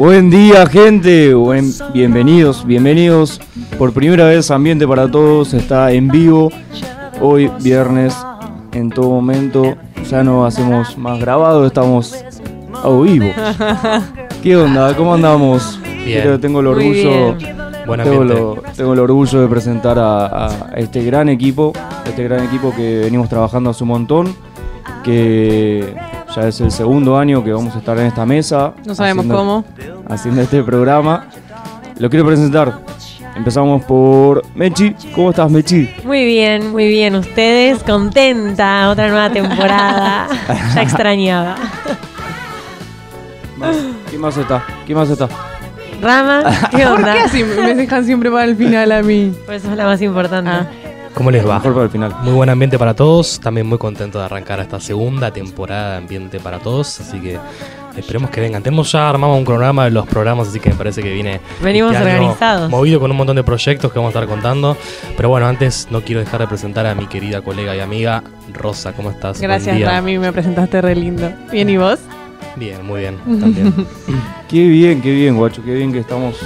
Buen día, gente. Buen, bienvenidos, bienvenidos. Por primera vez, Ambiente para Todos está en vivo. Hoy, viernes, en todo momento. Ya no hacemos más grabado, estamos a vivo. ¿Qué onda? ¿Cómo andamos? Bien. Tengo el orgullo. Buen Tengo, lo- tengo el orgullo de presentar a, a este gran equipo, este gran equipo que venimos trabajando hace un montón, que ya es el segundo año que vamos a estar en esta mesa. No sabemos haciendo- cómo. Haciendo este programa. Lo quiero presentar. Empezamos por Mechi. ¿Cómo estás, Mechi? Muy bien, muy bien. Ustedes contenta, otra nueva temporada. ya extrañaba. Más- ¿Quién más está? ¿Quién más está? Rama, ¿qué ¿Por onda? qué así me dejan siempre para el final a mí? Por eso es la más importante. Ah. ¿Cómo les va? Mejor para el final. Muy buen ambiente para todos. También muy contento de arrancar esta segunda temporada de Ambiente para Todos. Así que esperemos que vengan. Tenemos ya armado un cronograma de los programas, así que me parece que viene. Venimos este año organizados. Movido con un montón de proyectos que vamos a estar contando. Pero bueno, antes no quiero dejar de presentar a mi querida colega y amiga Rosa. ¿Cómo estás? Buen Gracias, día. Rami, me presentaste re lindo. Bien, ¿y vos? Bien, muy bien. También. Qué bien, qué bien, guacho. Qué bien que estamos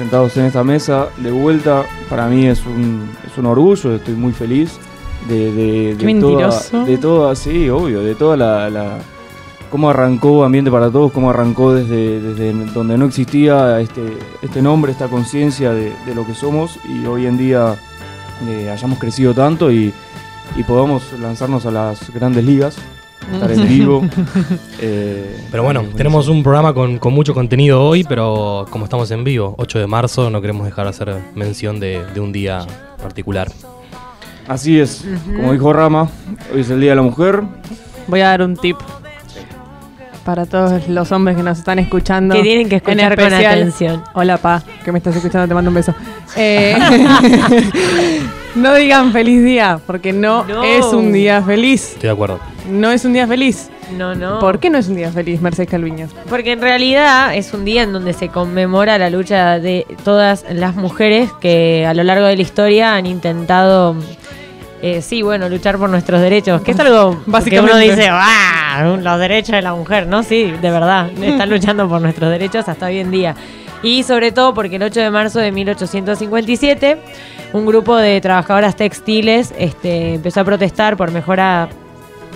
sentados en esta mesa. De vuelta, para mí es un, es un orgullo. Estoy muy feliz de, de, Qué de toda, mentiroso. de toda, sí, obvio, de toda la, la- cómo arrancó Ambiente para Todos, cómo arrancó desde, desde donde no existía este, este nombre, esta conciencia de, de lo que somos y hoy en día eh, hayamos crecido tanto y, y podamos lanzarnos a las grandes ligas, estar en vivo. eh, Pero bueno, tenemos un programa con, con mucho contenido hoy, pero como estamos en vivo, 8 de marzo, no queremos dejar de hacer mención de, de un día particular. Así es, como dijo Rama, hoy es el Día de la Mujer. Voy a dar un tip para todos los hombres que nos están escuchando. Que tienen que escuchar con atención. Hola, pa, que me estás escuchando, te mando un beso. Eh, no digan feliz día, porque no, No. es un día feliz. Estoy de acuerdo. No es un día feliz. No, no. ¿Por qué no es un día feliz, Mercedes Calviño? Porque en realidad es un día en donde se conmemora la lucha de todas las mujeres que a lo largo de la historia han intentado, eh, sí, bueno, luchar por nuestros derechos. Que es algo Básicamente. que uno dice, ¡ah! Los derechos de la mujer, ¿no? Sí, de verdad. Están luchando por nuestros derechos hasta hoy en día. Y sobre todo porque el 8 de marzo de 1857, un grupo de trabajadoras textiles este, empezó a protestar por mejora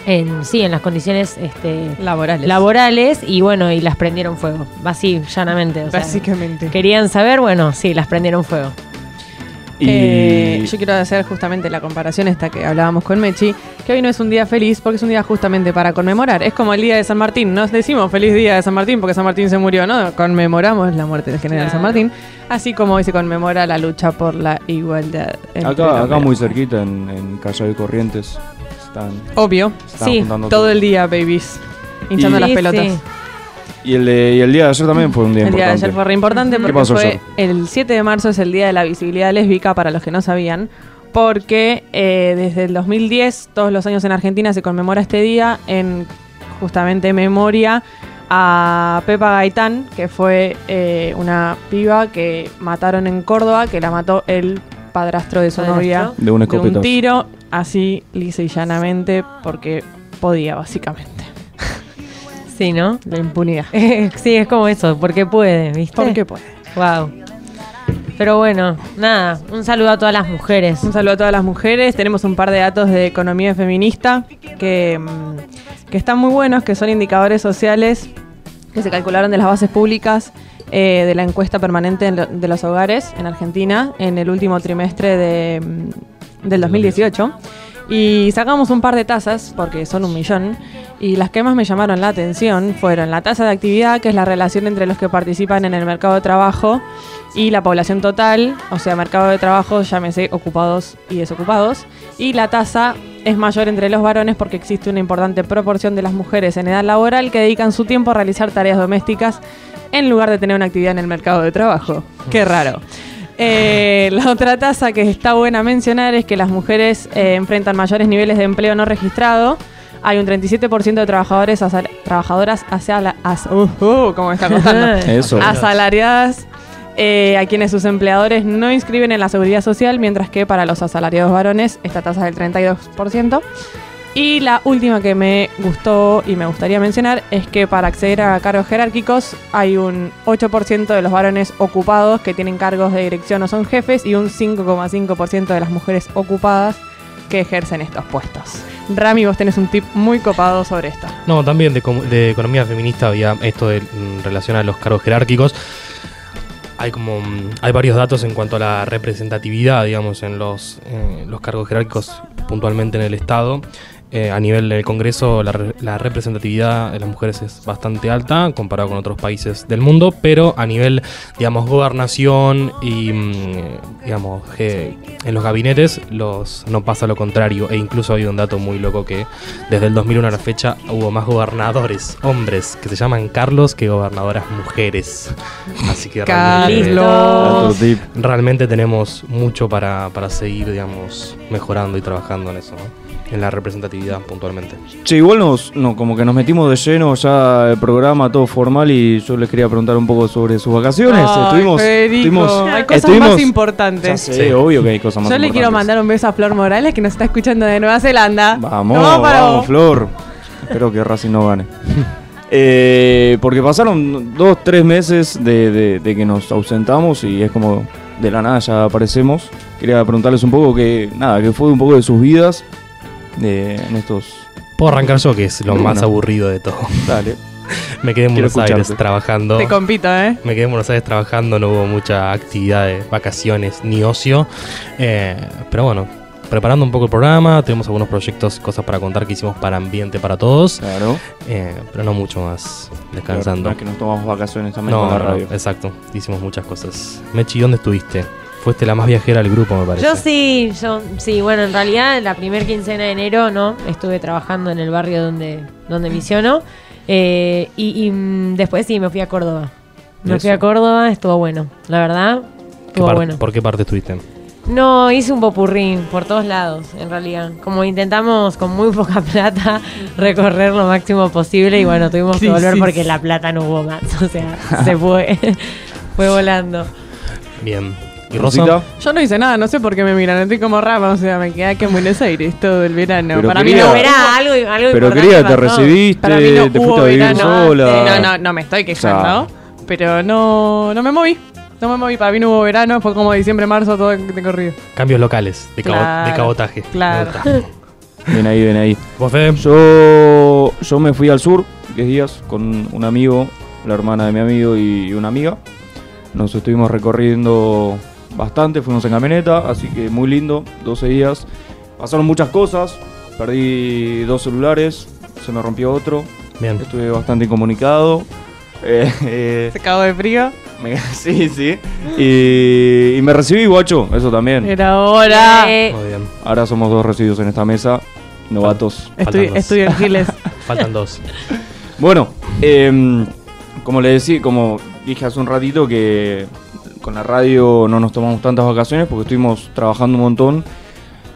en, sí, en las condiciones este, Laborales. laborales y bueno, y las prendieron fuego, así llanamente. o sea, Básicamente. querían saber, bueno, sí, las prendieron fuego. Y Eh, yo quiero hacer justamente la comparación esta que hablábamos con Mechi, que hoy no es un día feliz porque es un día justamente para conmemorar. Es como el día de San Martín. Nos decimos feliz día de San Martín porque San Martín se murió, ¿no? Conmemoramos la muerte del general San. Martín. Así como hoy se conmemora la lucha por la igualdad. acá, acá muy cerquita, en, en Callao y Corrientes, están, Obvio. están Sí, juntando Todo el día, babies. Hinchando Y- las Sí, pelotas. sí. Y el, de, y el día de ayer también fue un día El día de importante. ayer fue re importante ¿Qué porque pasó fue ayer? el 7 de marzo es el Día de la Visibilidad Lésbica para los que no sabían, porque eh, desde el 2010, todos los años en Argentina se conmemora este día en justamente memoria a Pepa Gaitán, que fue eh, una piba que mataron en Córdoba, que la mató el padrastro de su ¿Padrastro? novia De un de un tiro, así lisa y llanamente, porque podía básicamente. Sí, ¿no? La impunidad. sí, es como eso, porque puede, ¿viste? Porque puede. Wow. Pero bueno, nada, un saludo a todas las mujeres. Un saludo a todas las mujeres. Tenemos un par de datos de economía feminista que, mm, que están muy buenos, que son indicadores sociales que se calcularon de las bases públicas eh, de la encuesta permanente de los hogares en Argentina en el último trimestre de, mm, del 2018. Y sacamos un par de tasas, porque son un millón, y las que más me llamaron la atención fueron la tasa de actividad, que es la relación entre los que participan en el mercado de trabajo y la población total, o sea, mercado de trabajo, llámese ocupados y desocupados, y la tasa es mayor entre los varones porque existe una importante proporción de las mujeres en edad laboral que dedican su tiempo a realizar tareas domésticas en lugar de tener una actividad en el mercado de trabajo. Qué raro. Eh, la otra tasa que está buena mencionar es que las mujeres eh, enfrentan mayores niveles de empleo no registrado. Hay un 37% de trabajadores asal- trabajadoras hacia la, as- uh, uh, como está. Eso. asalariadas eh, a quienes sus empleadores no inscriben en la seguridad social, mientras que para los asalariados varones esta tasa es del 32%. Y la última que me gustó y me gustaría mencionar es que para acceder a cargos jerárquicos hay un 8% de los varones ocupados que tienen cargos de dirección o son jefes y un 5,5% de las mujeres ocupadas que ejercen estos puestos. Rami, vos tenés un tip muy copado sobre esto. No, también de, economía feminista había esto de, en relación a los cargos jerárquicos. Hay como mm, hay varios datos en cuanto a la representatividad, digamos, en los, eh, los cargos jerárquicos puntualmente en el Estado. Eh, a nivel del Congreso, la, re- la representatividad de las mujeres es bastante alta comparado con otros países del mundo, pero a nivel, digamos, gobernación y, mm, digamos, que en los gabinetes los, no pasa lo contrario. E incluso hay un dato muy loco que desde el 2001 a la fecha hubo más gobernadores hombres que se llaman Carlos que gobernadoras mujeres. Así que realmente, tip. realmente tenemos mucho para, para seguir, digamos, mejorando y trabajando en eso, ¿no? En la representatividad puntualmente. Che, igual nos, no, como que nos metimos de lleno ya el programa todo formal y yo les quería preguntar un poco sobre sus vacaciones. Ay, estuvimos, estuvimos- hay cosas estuvimos- más importantes. sé, Sí. obvio que hay cosas más Yo le quiero importantes. mandar un beso a Flor Morales que nos está escuchando de Nueva Zelanda. Vamos, No, para vamos, vos. Flor. Espero que Racing no gane. Eh, porque pasaron dos, tres meses de, de- de que nos ausentamos y es como de la nada ya aparecemos. Quería preguntarles un poco que, nada, que fue un poco de sus vidas de, en estos... Puedo arrancar yo, que es lo más aburrido de todo. Dale. Me quedé en Quiero Buenos Aires trabajando. Te compito, ¿eh? Me quedé en Buenos Aires trabajando, no hubo mucha actividad de vacaciones ni ocio. Eh, pero bueno, preparando un poco el programa, tenemos algunos proyectos, cosas para contar que hicimos para Ambiente para Todos, Claro. eh, pero no mucho más, descansando. No es que nos tomamos vacaciones también No, con la no, exacto, hicimos muchas cosas. Mechi, ¿dónde estuviste? Fuiste la más viajera del grupo, me parece. Yo sí, yo sí, bueno, en realidad la primer quincena de enero, ¿no? Estuve trabajando en el barrio donde, donde misiono. eh, y, y, mm, después sí, me fui a Córdoba. Me fui a Córdoba, estuvo bueno, la verdad. ¿Qué Estuvo bueno. ¿Por qué parte estuviste? No, hice un popurrí por todos lados, en realidad. Como intentamos con muy poca plata recorrer lo máximo posible y bueno, tuvimos que volver porque la plata no hubo más. O sea, se fue. fue volando. Bien. Rosita, Yo no hice nada, no sé por qué me miran, estoy como rama, o sea, me quedé aquí en Buenos Aires todo el verano. Pero para quería- mí no Era algo, algo Pero quería, te recibiste, Para mí no te fuiste a vivir verano. sola. Sí, no, no, no me estoy quejando. Pero no, no me moví. No me moví. Para mí no hubo verano. Fue como diciembre, marzo, todo de corrido. Cambios locales, de, cabo- Claro, de cabotaje. Claro. Ven ahí, ven ahí. ¿Vos, Fede? Yo, yo me fui al sur 10 días con un amigo, la hermana de mi amigo y una amiga. Nos estuvimos recorriendo bastante, fuimos en camioneta, así que muy lindo, 12 días. Pasaron muchas cosas, perdí dos celulares, se me rompió otro, Bien. estuve bastante incomunicado. Eh, eh, Se cagó de frío. me- sí, sí. Y, y me recibí guacho, eso también. Era hora. Eh, Muy bien. Ahora somos dos residuos en esta mesa, novatos. Estoy, faltan dos. estudio en Giles. Faltan dos. Bueno, em, como le decía, como dije hace un ratito que con la radio no nos tomamos tantas vacaciones porque estuvimos trabajando un montón.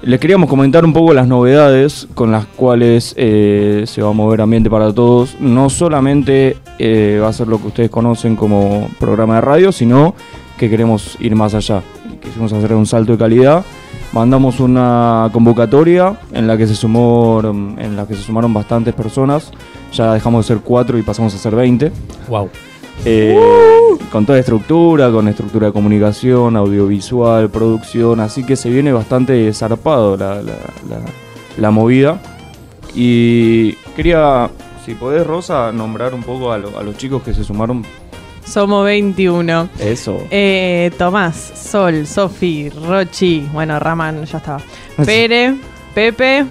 Les queríamos comentar un poco las novedades con las cuales eh, se va a mover Ambiente para Todos. No solamente eh, va a ser lo que ustedes conocen como programa de radio, sino que queremos ir más allá. Quisimos hacer un salto de calidad. Mandamos una convocatoria en la que se sumó, en la que se sumaron bastantes personas. Ya dejamos de ser cuatro y pasamos a ser 20. Wow. Eh, Con toda estructura, con estructura de comunicación, audiovisual, producción, así que se viene bastante zarpado la, la- la- la movida. Y quería, si podés, Rosa, nombrar un poco a, lo- a los chicos que se sumaron. Somos 21. Eso. Eh, Tomás, Sol, Sofi, Rochi, bueno, Raman ya estaba. Pere, Pepe,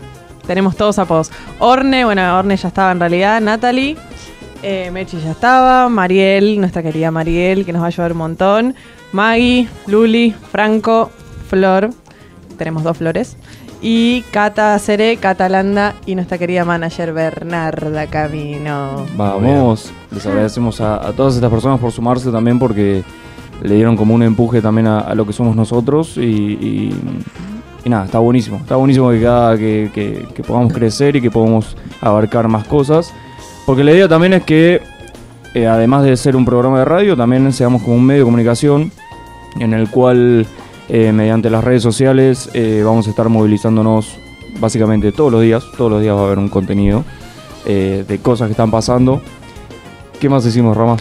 tenemos todos apodos. Orne, bueno, Orne ya estaba en realidad. Natalie, eh, Mechi ya estaba. Mariel, nuestra querida Mariel, que nos va a ayudar un montón. Maggie, Luli, Franco, Flor, tenemos dos flores. Y Cata Cere, Cata Landa y nuestra querida manager Bernarda Camino. Vamos, les agradecemos a, a todas estas personas por sumarse también porque le dieron como un empuje también a, a lo que somos nosotros y, y- y nada, está buenísimo, está buenísimo que cada que, que- que podamos crecer y que podamos abarcar más cosas, porque la idea también es que eh, además de ser un programa de radio, también seamos como un medio de comunicación en el cual eh, mediante las redes sociales eh, vamos a estar movilizándonos básicamente todos los días, todos los días va a haber un contenido de cosas que están pasando. ¿Qué más decimos, Rama?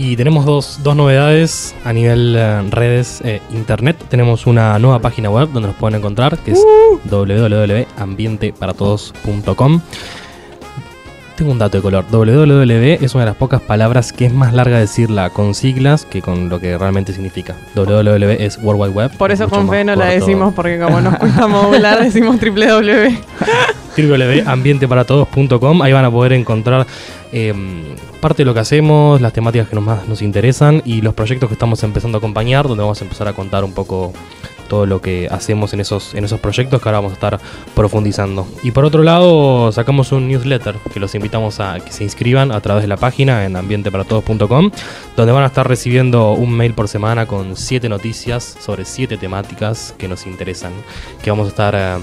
Y tenemos dos, dos novedades a nivel eh, redes eh, internet. Tenemos una nueva página web donde nos pueden encontrar, que es www.ambienteparatodos.com. Tengo un dato de color. www es una de las pocas palabras que es más larga decirla con siglas que con lo que realmente significa. www es World Wide Web. Por es eso con fe no la decimos, porque como nos cuesta modular, decimos www. www.ambienteparatodos.com. Ahí van a poder encontrar eh, parte de lo que hacemos, las temáticas que nos más nos interesan y los proyectos que estamos empezando a acompañar, donde vamos a empezar a contar un poco todo lo que hacemos en esos, en esos proyectos que ahora vamos a estar profundizando. Y por otro lado, sacamos un newsletter que los invitamos a que se inscriban a través de la página en ambienteparatodos.com, donde van a estar recibiendo un mail por semana con siete noticias sobre siete temáticas que nos interesan, que vamos a estar... eh,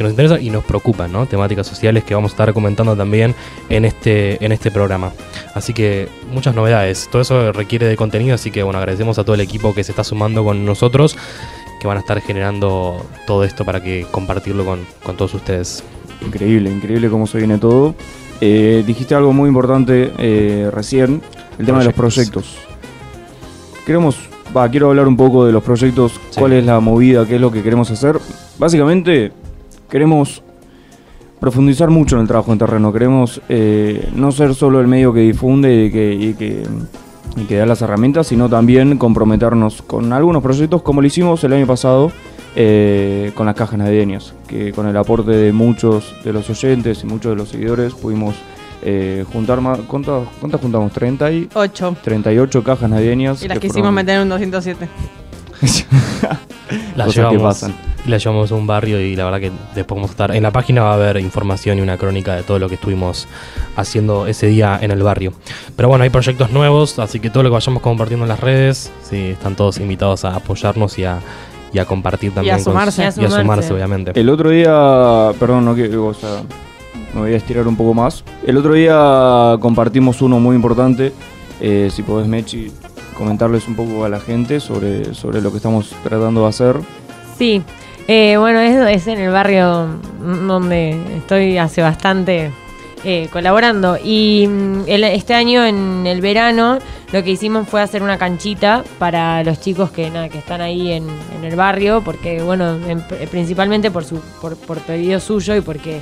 que nos interesan y nos preocupan, ¿no? Temáticas sociales que vamos a estar comentando también en este, en este programa. Así que muchas novedades. Todo eso requiere de contenido, así que bueno, agradecemos a todo el equipo que se está sumando con nosotros, que van a estar generando todo esto para que compartirlo con, con todos ustedes. Increíble, increíble cómo se viene todo. Eh, dijiste algo muy importante eh, recién, el tema de los Proyectos. Queremos, va, quiero hablar un poco de los proyectos, Sí. cuál es la movida, qué es lo que queremos hacer. Básicamente, queremos profundizar mucho en el trabajo en terreno. Queremos eh, no ser solo el medio que difunde y que, y que, y que da las herramientas, sino también comprometernos con algunos proyectos como lo hicimos el año pasado eh, con las cajas navideñas, que con el aporte de muchos de los oyentes y muchos de los seguidores pudimos eh, juntar más. ¿Cuántas, cuántas juntamos? 30 y, 8. 38 cajas navideñas. Y las que quisimos fueron- meter en un 207. Las Cosas que llevamos, pasan. y llevamos a un barrio y la verdad que después vamos a estar... En la página va a haber información y una crónica de todo lo que estuvimos haciendo ese día en el barrio. Pero bueno, hay proyectos nuevos, así que todo lo que vayamos compartiendo en las redes, sí, están todos invitados a apoyarnos y a, y a compartir también. con- sumarse. Y a y a sumarse, sumarse. obviamente. El otro día, perdón, no quiero, o sea, me voy a estirar un poco más. El otro día compartimos uno muy importante. eh, si podés, Mechi, comentarles un poco a la gente sobre, sobre lo que estamos tratando de hacer. Sí, eh, bueno, es, es en el barrio donde estoy hace bastante eh, colaborando. Y mm, este año, en el verano, lo que hicimos fue hacer una canchita para los chicos que, nada, que están ahí en, en el barrio, porque, bueno, en- principalmente por, su, por, por pedido suyo y porque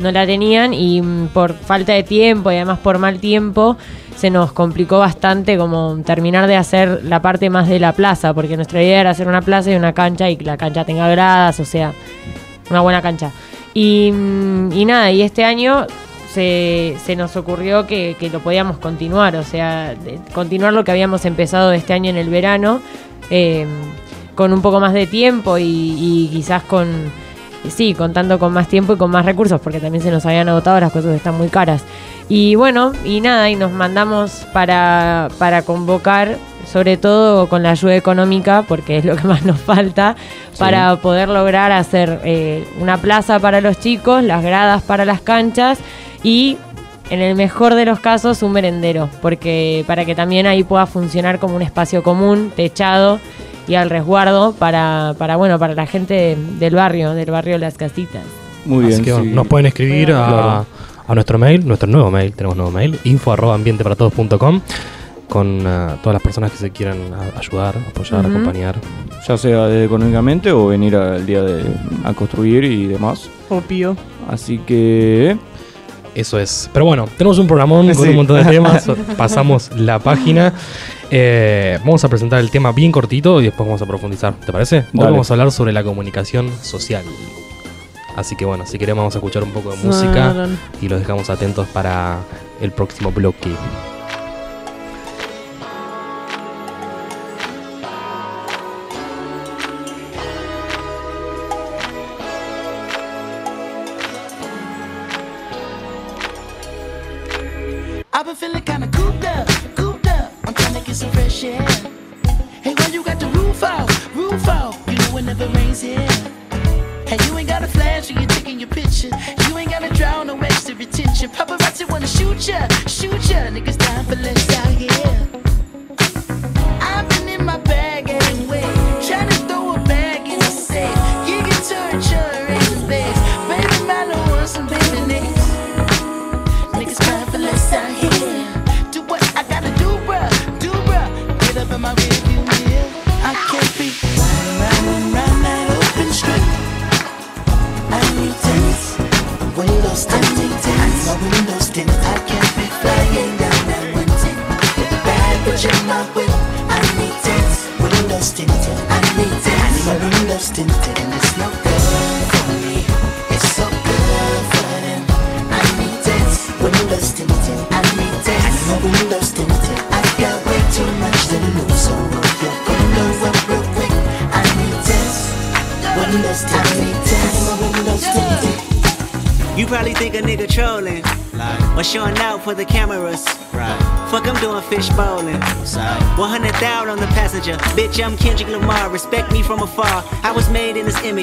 no la tenían y mm, por falta de tiempo y además por mal tiempo se nos complicó bastante como terminar de hacer la parte más de la plaza, porque nuestra idea era hacer una plaza y una cancha y que la cancha tenga gradas, o sea, una buena cancha. Y, mm, y nada, y este año se, se nos ocurrió que, lo podíamos continuar, o sea, continuar lo que habíamos empezado este año en el verano, eh, con un poco más de tiempo y quizás con, sí, contando con más tiempo y con más recursos, porque también se nos habían agotado, las cosas están muy caras. Y bueno, y nada, y nos mandamos para, para convocar, sobre todo con la ayuda económica, porque es lo que más nos falta, para poder lograr hacer eh, una plaza para los chicos, las gradas para las canchas y en el mejor de los casos un merendero, porque para que también ahí pueda funcionar como un espacio común, techado y al resguardo para, para bueno, para la gente del barrio, del barrio Las Casitas. Muy Así bien. que sí. nos pueden escribir a, Claro. a nuestro mail, nuestro nuevo mail, tenemos nuevo mail, info arroba ambienteparatodos.com con eh, todas las personas que se quieran ayudar, apoyar, acompañar. Ya sea económicamente o venir al día de, a construir y demás. Opio. Así que. Eso es. Pero bueno, tenemos un programón con un montón de temas. Pasamos la página. Eh, vamos a presentar el tema bien cortito y después vamos a profundizar. ¿Te parece? Hoy Dale. vamos a hablar sobre la comunicación social. Así que bueno, si queremos vamos a escuchar un poco de música y los dejamos atentos para el próximo bloque.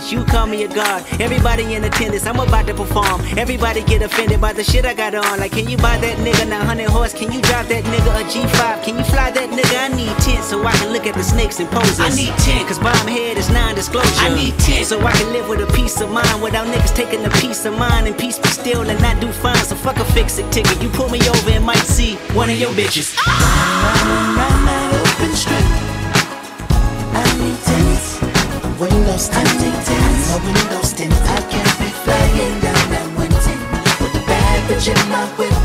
You call me a god. Everybody in attendance. I'm about to perform. Everybody get offended by the shit I got on. Like, can you buy that nigga 900 horse? Can you drive that nigga a G5? Can you fly that nigga? I need 10 so I can look at the snakes and poses. I need 10 cause bomb head is non-disclosure. I need 10 so I can live with a peace of mind without niggas taking a piece of mine and peace be still and not do fine. So fuck a fix it ticket. You pull me over and might see one of your bitches. up with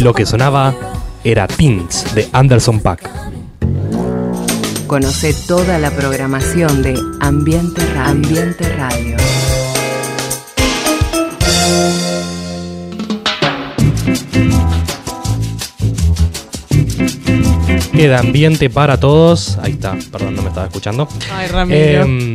Lo que sonaba era Teens de Anderson Paak. Conoce toda la programación de Ambiente Radio. Ambiente Radio. Queda ambiente para todos. Ahí está, perdón, no me estaba escuchando. Ay, Ramiro. Em,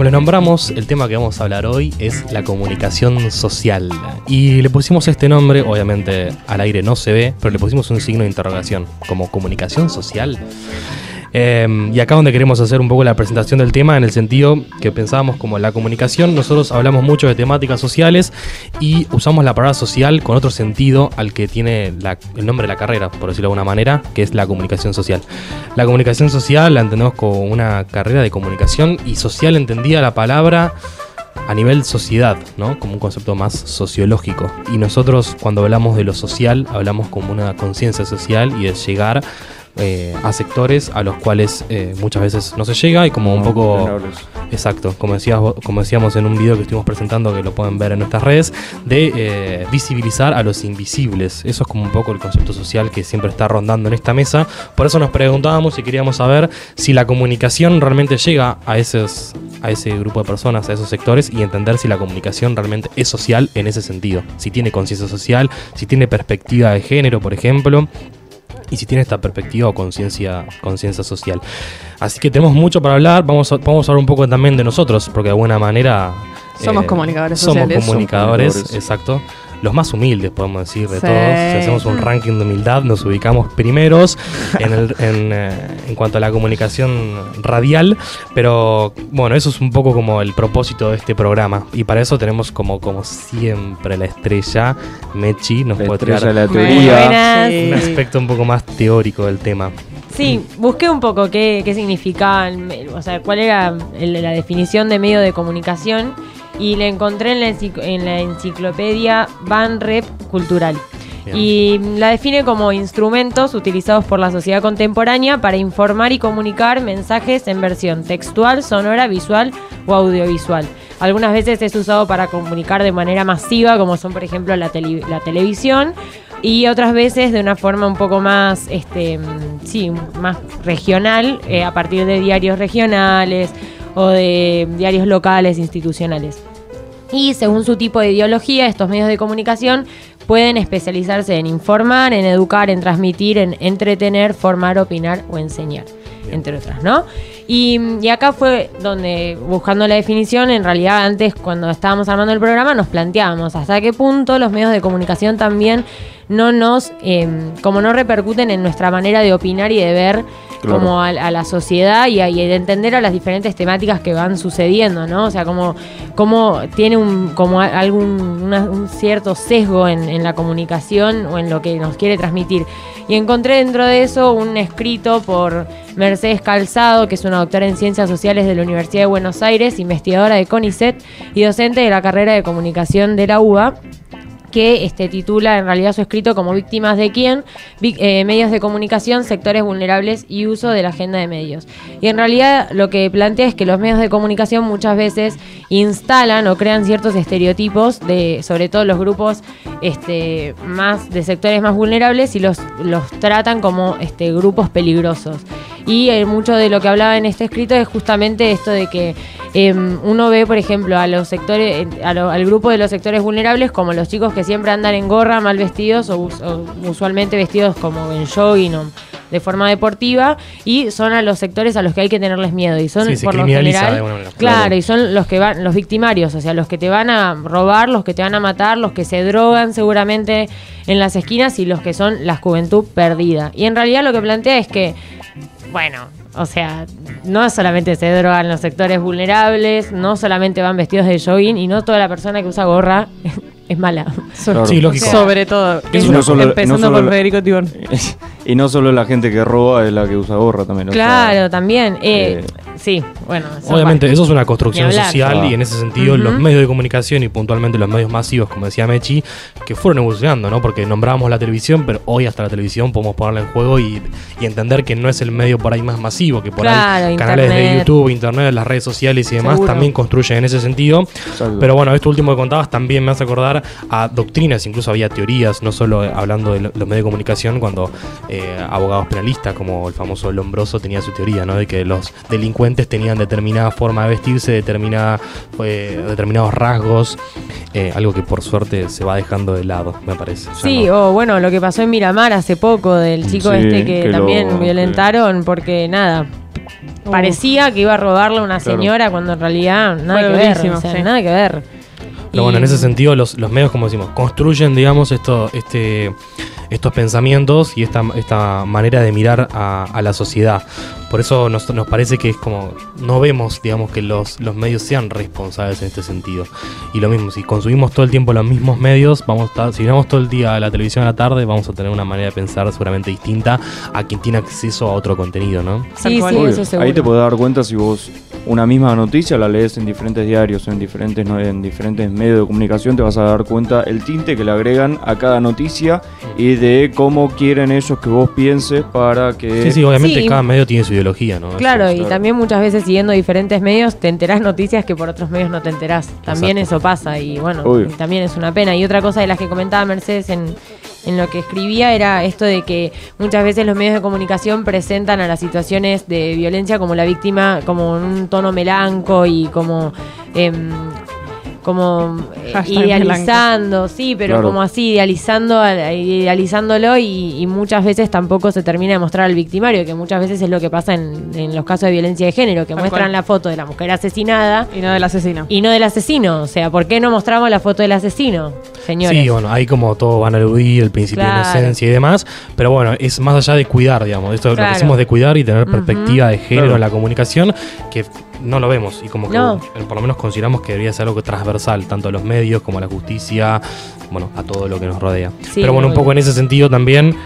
como le nombramos, el tema que vamos a hablar hoy es la comunicación social. Y le pusimos este nombre, obviamente al aire no se ve, pero le pusimos un signo de interrogación, como comunicación social. Em, y acá donde queremos hacer un poco la presentación del tema en el sentido que pensábamos como la comunicación, nosotros hablamos mucho de temáticas sociales y usamos la palabra social con otro sentido al que tiene el nombre de la carrera, por decirlo de alguna manera, que es la comunicación social. La comunicación social la entendemos como una carrera de comunicación y social entendía la palabra a nivel sociedad, ¿no? Como un concepto más sociológico. Y nosotros cuando hablamos de lo social, hablamos como una conciencia social y de llegar eh, a sectores a los cuales eh, muchas veces no se llega y como un poco... vulnerables. Exacto, como, decías, como decíamos en un video que estuvimos presentando, que lo pueden ver en nuestras redes, de eh, visibilizar a los invisibles. Eso es como un poco el concepto social que siempre está rondando en esta mesa. Por eso nos preguntábamos y queríamos saber si la comunicación realmente llega a, esos, a ese grupo de personas, a esos sectores, y entender si la comunicación realmente es social en ese sentido. Si tiene conciencia social, si tiene perspectiva de género, por ejemplo y si tiene esta perspectiva o conciencia conciencia social. Así que tenemos mucho para hablar, vamos a, vamos a hablar un poco también de nosotros, porque de alguna manera... Somos comunicadores somos sociales. comunicadores, Somos comunicadores. exacto. Los más humildes, podemos decir, de Sí. todos. Si hacemos un ranking de humildad, nos ubicamos primeros en, el- en, eh, en cuanto a la comunicación radial. Pero bueno, eso es un poco como el propósito de este programa. Y para eso tenemos como, como siempre la estrella, Mechi, nos La puede traer de la teoría. Sí. un aspecto un poco más teórico del tema. Sí, busqué un poco qué, qué significaba, el me- o sea, cuál era el- la definición de medio de comunicación y la encontré en la, encicl- en la enciclopedia Van Rep Cultural. Bien. Y la define como instrumentos utilizados por la sociedad contemporánea para informar y comunicar mensajes en versión textual, sonora, visual o audiovisual. Algunas veces es usado para comunicar de manera masiva, como son por ejemplo la, tele- la televisión, y otras veces de una forma un poco más, este, sí, más regional, eh, a partir de diarios regionales o de diarios locales, institucionales. Y según su tipo de ideología, estos medios de comunicación pueden especializarse en informar, en educar, en transmitir, en entretener, formar, opinar o enseñar, entre otras, ¿no? Y, y acá fue donde, buscando la definición, en realidad antes, cuando estábamos armando el programa, nos planteábamos hasta qué punto los medios de comunicación también no nos, eh, como no repercuten en nuestra manera de opinar y de ver Como a, la sociedad y, a- de entender a las diferentes temáticas que van sucediendo, ¿no? O sea, como, como tiene un, como algún un cierto sesgo en la comunicación o en lo que nos quiere transmitir. Y encontré dentro de eso un escrito por Mercedes Calzado, que es una doctora en Ciencias Sociales de la Universidad de Buenos Aires, investigadora de CONICET y docente de la carrera de comunicación de la UBA que este, titula en realidad su escrito como Víctimas de quién, eh, medios de comunicación, sectores vulnerables y uso de la agenda de medios. Y en realidad lo que plantea es que los medios de comunicación muchas veces instalan o crean ciertos estereotipos de, sobre todo los grupos este, más de sectores más vulnerables y los, los tratan como este, grupos peligrosos. Y eh, mucho de lo que hablaba en este escrito es justamente esto de que em, uno ve, por ejemplo, a los sectores, eh, a lo- al grupo de los sectores vulnerables como los chicos que siempre andan en gorra, mal vestidos o, o usualmente vestidos como en jogging o de forma deportiva y son a los sectores a los que hay que tenerles miedo y son Sí, se por lo general de manera. claro, Claro. y son los que van los victimarios o sea los que te van a robar los que te van a matar los que se drogan seguramente en las esquinas y los que son la juventud perdida y en realidad lo que plantea es que bueno, o sea, no solamente se drogan los sectores vulnerables, no solamente van vestidos de jogging y no toda la persona que usa gorra es mala. Claro. Sí, lógico. Sobre todo. Y no solo- empezando no solo por Federico Tibón. y no solo la gente que roba es la que usa gorra también. o sea, Claro, también. eh, eh, sí, bueno. Obviamente, va. eso es una construcción hablar. social y en ese sentido los medios de comunicación y puntualmente los medios masivos, como decía Mechi, que fueron evolucionando, ¿no? Porque nombrábamos la televisión, pero hoy hasta la televisión podemos ponerla en juego y, y entender que no es el medio por ahí más masivo, que por Claro, ahí canales de. YouTube, internet, las redes sociales y demás Seguro. también construyen en ese sentido. Pero bueno, esto último que contabas también me hace acordar a doctrinas, incluso había teorías, no solo hablando de lo- los medios de comunicación, cuando eh, abogados penalistas como el famoso Lombroso tenía su teoría, ¿no? De que los delincuentes tenían determinada forma de vestirse, determinada, eh, determinados rasgos, eh, algo que por suerte se va dejando de lado, me parece. Sí, no. o bueno, lo que pasó en Miramar hace poco del chico Sí, este que, que lo- también violentaron porque nada. Parecía que iba a robarle a una Claro. señora cuando en realidad nada Fue que ver. o sea, sí. nada que ver. Pero Y- bueno, en ese sentido los, los medios, como decimos, construyen, digamos, esto, este, estos pensamientos y esta, esta manera de mirar a, a la sociedad. Por eso nos, nos parece que es como, no vemos, digamos, que los, los medios sean responsables en este sentido. Y lo mismo, si consumimos todo el tiempo los mismos medios, vamos a estar, si miramos todo el día la televisión a la tarde, vamos a tener una manera de pensar seguramente distinta a quien tiene acceso a otro contenido, ¿no? Sí, sí, eso seguro. Ahí te podés dar cuenta si vos una misma noticia la lees en diferentes diarios, en diferentes, no- en diferentes medios de comunicación, te vas a dar cuenta el tinte que le agregan a cada noticia y de cómo quieren ellos que vos pienses para que... Sí, sí, obviamente Sí. cada medio tiene su ideología, ¿no? Claro, y claro. también muchas veces siguiendo diferentes medios te enterás noticias que por otros medios no te enterás. También Exacto. eso pasa y bueno, Obvio. también es una pena. Y otra cosa de las que comentaba Mercedes en, en lo que escribía era esto de que muchas veces los medios de comunicación presentan a las situaciones de violencia como la víctima como un tono melanco y como... em, como eh, idealizando, sí, pero Claro. como así, idealizando, al- idealizándolo y, y muchas veces tampoco se termina de mostrar al victimario, que muchas veces es lo que pasa en, en los casos de violencia de género, que muestran cual. la foto de la mujer asesinada Y no del asesino. y no del asesino. O sea, ¿por qué no mostramos la foto del asesino, señores? Sí, bueno, ahí como todos van a eludir el principio Claro. de inocencia y demás, pero bueno, es más allá de cuidar, digamos, esto es lo Claro. que decimos de cuidar y tener perspectiva de género Claro. en la comunicación, que no lo vemos y como que No. eh, por lo menos consideramos que debería ser algo transversal, tanto a los medios como a la justicia, bueno, a todo lo que nos rodea. Sí, pero bueno, un poco en ese sentido también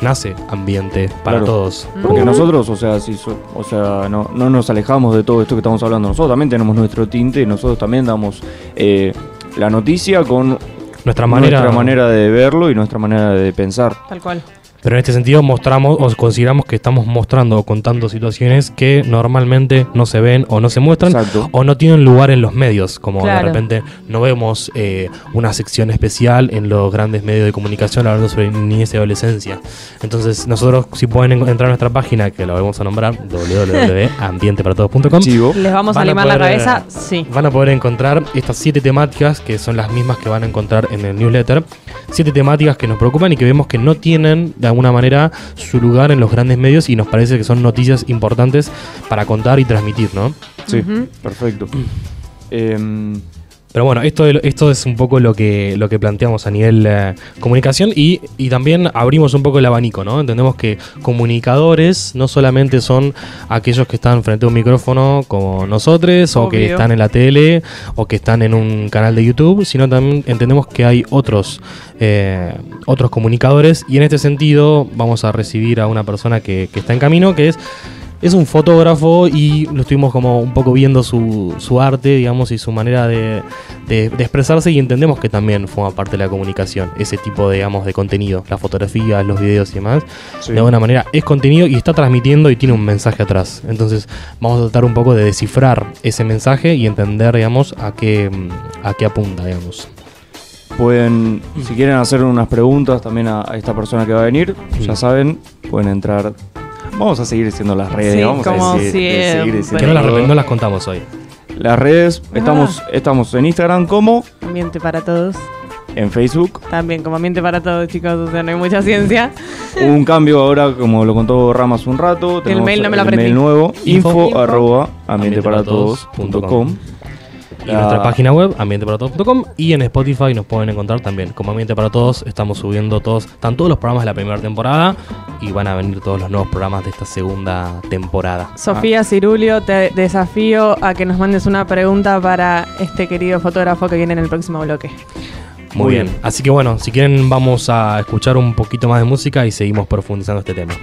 nace ambiente para Claro. todos. Porque Ujú. nosotros, o sea, si so- o sea, no, no nos alejamos de todo esto que estamos hablando. Nosotros también tenemos nuestro tinte y nosotros también damos eh, la noticia con Nuestra manera, nuestra manera de verlo y nuestra manera de pensar. Tal cual. Pero en este sentido mostramos o consideramos que estamos mostrando o contando situaciones que normalmente no se ven o no se muestran Exacto. o no tienen lugar en los medios, como Claro. de repente no vemos eh, una sección especial en los grandes medios de comunicación hablando sobre niñez y adolescencia. Entonces nosotros si pueden en- entrar a nuestra página, que la vamos a nombrar, www.ambienteparatodos.com. ¿Les vamos a limar la cabeza? Sí. van a poder encontrar estas siete temáticas que son las mismas que van a encontrar en el newsletter. Siete temáticas que nos preocupan y que vemos que no tienen de alguna manera su lugar en los grandes medios y nos parece que son noticias importantes para contar y transmitir, ¿no? Sí, perfecto. Em, Pero bueno, esto, esto es un poco lo que, lo que planteamos a nivel eh, comunicación y, y también abrimos un poco el abanico, ¿no? Entendemos que comunicadores no solamente son aquellos que están frente a un micrófono como nosotros, o que están en la tele, o que están en un canal de YouTube, sino también entendemos que hay otros, eh, otros comunicadores y en este sentido vamos a recibir a una persona que, que está en camino, que es es un fotógrafo y lo estuvimos como un poco viendo su, su arte, digamos, y su manera de, de- de expresarse y entendemos que también forma parte de la comunicación, ese tipo de, digamos, de contenido, las fotografías, los videos y demás. sí. De alguna manera es contenido y está transmitiendo y tiene un mensaje atrás. Entonces vamos a tratar un poco de descifrar ese mensaje y entender, digamos, a qué, mm, a qué apunta, digamos. Pueden, si quieren hacer unas preguntas también a, a esta persona que va a venir, ya Mm. saben, pueden entrar. Vamos a seguir diciendo las redes, Sí, vamos como a decir- siempre. seguir diciendo Que no las, todo. no las contamos hoy. Las redes, estamos, estamos en Instagram como, Ambiente para todos. en Facebook. También como ambiente para todos, chicos. O sea, no hay mucha ciencia. Hubo un cambio ahora, como lo contó Ramas un rato. El mail no me lo el aprendí. mail nuevo, Info. info, Info. arroba ambienteparatodos.com. Y La- nuestra página web, ambienteparatodos.com. Y en Spotify nos pueden encontrar también. Como Ambiente para Todos, estamos subiendo todos, están todos los programas de la primera temporada. Y van a venir todos los nuevos programas de esta segunda temporada. Sofía Cirulio, te desafío a que nos mandes una pregunta para este querido fotógrafo que viene en el próximo bloque. Muy, Muy bien. bien. Así que bueno, si quieren, vamos a escuchar un poquito más de música y seguimos profundizando este tema.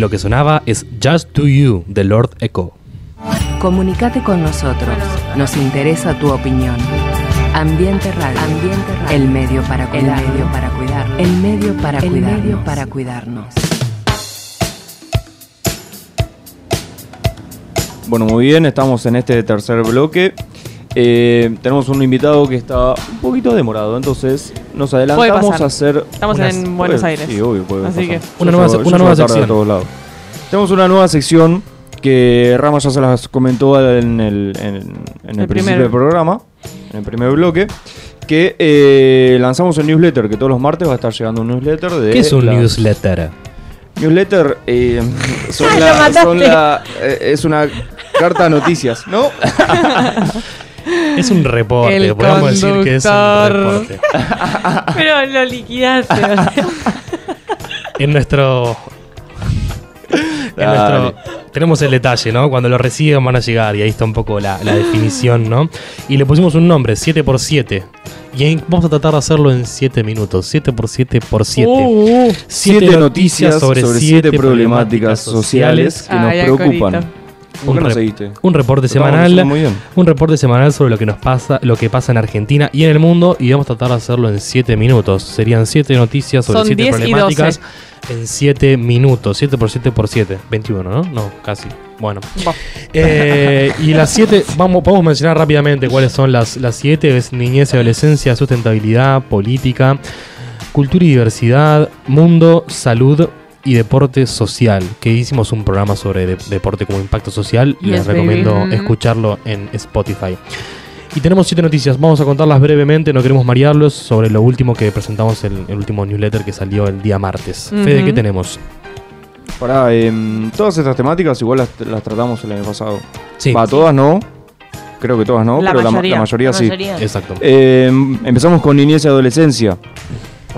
Lo que sonaba es Just Do You de Lord Echo. Comunicate con nosotros. Nos interesa tu opinión. Ambiente Radio. Ambiente Radio. El medio para cuidar. El medio para cuidar. El medio para el medio para cuidarnos. Bueno, muy bien, estamos en este tercer bloque. Eh, tenemos un invitado que está un poquito demorado, entonces nos adelantamos a hacer. Estamos unas- en Buenos puede- Aires. Sí, obvio, puede Así pasar. que- Una Yo nueva- una nueva sección. a todos lados. Tenemos una nueva sección que Rama ya se las comentó en el, en, en el El principio primer- del programa, en el primer bloque, que eh, lanzamos el newsletter, que todos los martes va a estar llegando un newsletter de... ¿Qué es un la- newsletter? Newsletter eh, son Ah, la- son la- eh, es una carta de noticias, ¿no? Es un reporte, El podemos decir que es un conductor. reporte. Pero lo liquidaste. o sea. En nuestro. en nuestro- tenemos el detalle, ¿no? Cuando lo reciben van a llegar y ahí está un poco la, la definición, ¿no? Y le pusimos un nombre, 7x7. Y ahí vamos a tratar de hacerlo en 7 minutos. 7 por 7 por 7. Uh, uh. Siete noticias sobre, siete problemáticas sociales que nos Ay, preocupan. Alcorito. ¿Por qué Un no seguiste? Un reporte semanal. haciendo muy bien. Un reporte semanal sobre lo que nos pasa, lo que pasa en Argentina y en el mundo. Y vamos a tratar de hacerlo en 7 minutos. Serían 7 noticias sobre Son 7 10 y problemáticas en 7 minutos. 7 por 7 por 7. 21, ¿no? No, casi. Bueno. Eh, y las 7, vamos, podemos mencionar rápidamente cuáles son las 7. es niñez y adolescencia, sustentabilidad, política, cultura y diversidad, mundo, salud y deporte social. Que hicimos un programa sobre de- deporte como impacto social. Yes, Les recomiendo Mm. escucharlo en Spotify. Y tenemos siete noticias, vamos a contarlas brevemente, no queremos marearlos, sobre lo último que presentamos en el último newsletter que salió el día martes. Fede, Ujú. ¿qué tenemos? Para todas estas temáticas igual las, las tratamos el año pasado. Sí, Va, todas no. Creo que todas no, La pero la ma- mayoría. la mayoría La sí. mayoría. exacto. Eh, empezamos con niñez y adolescencia.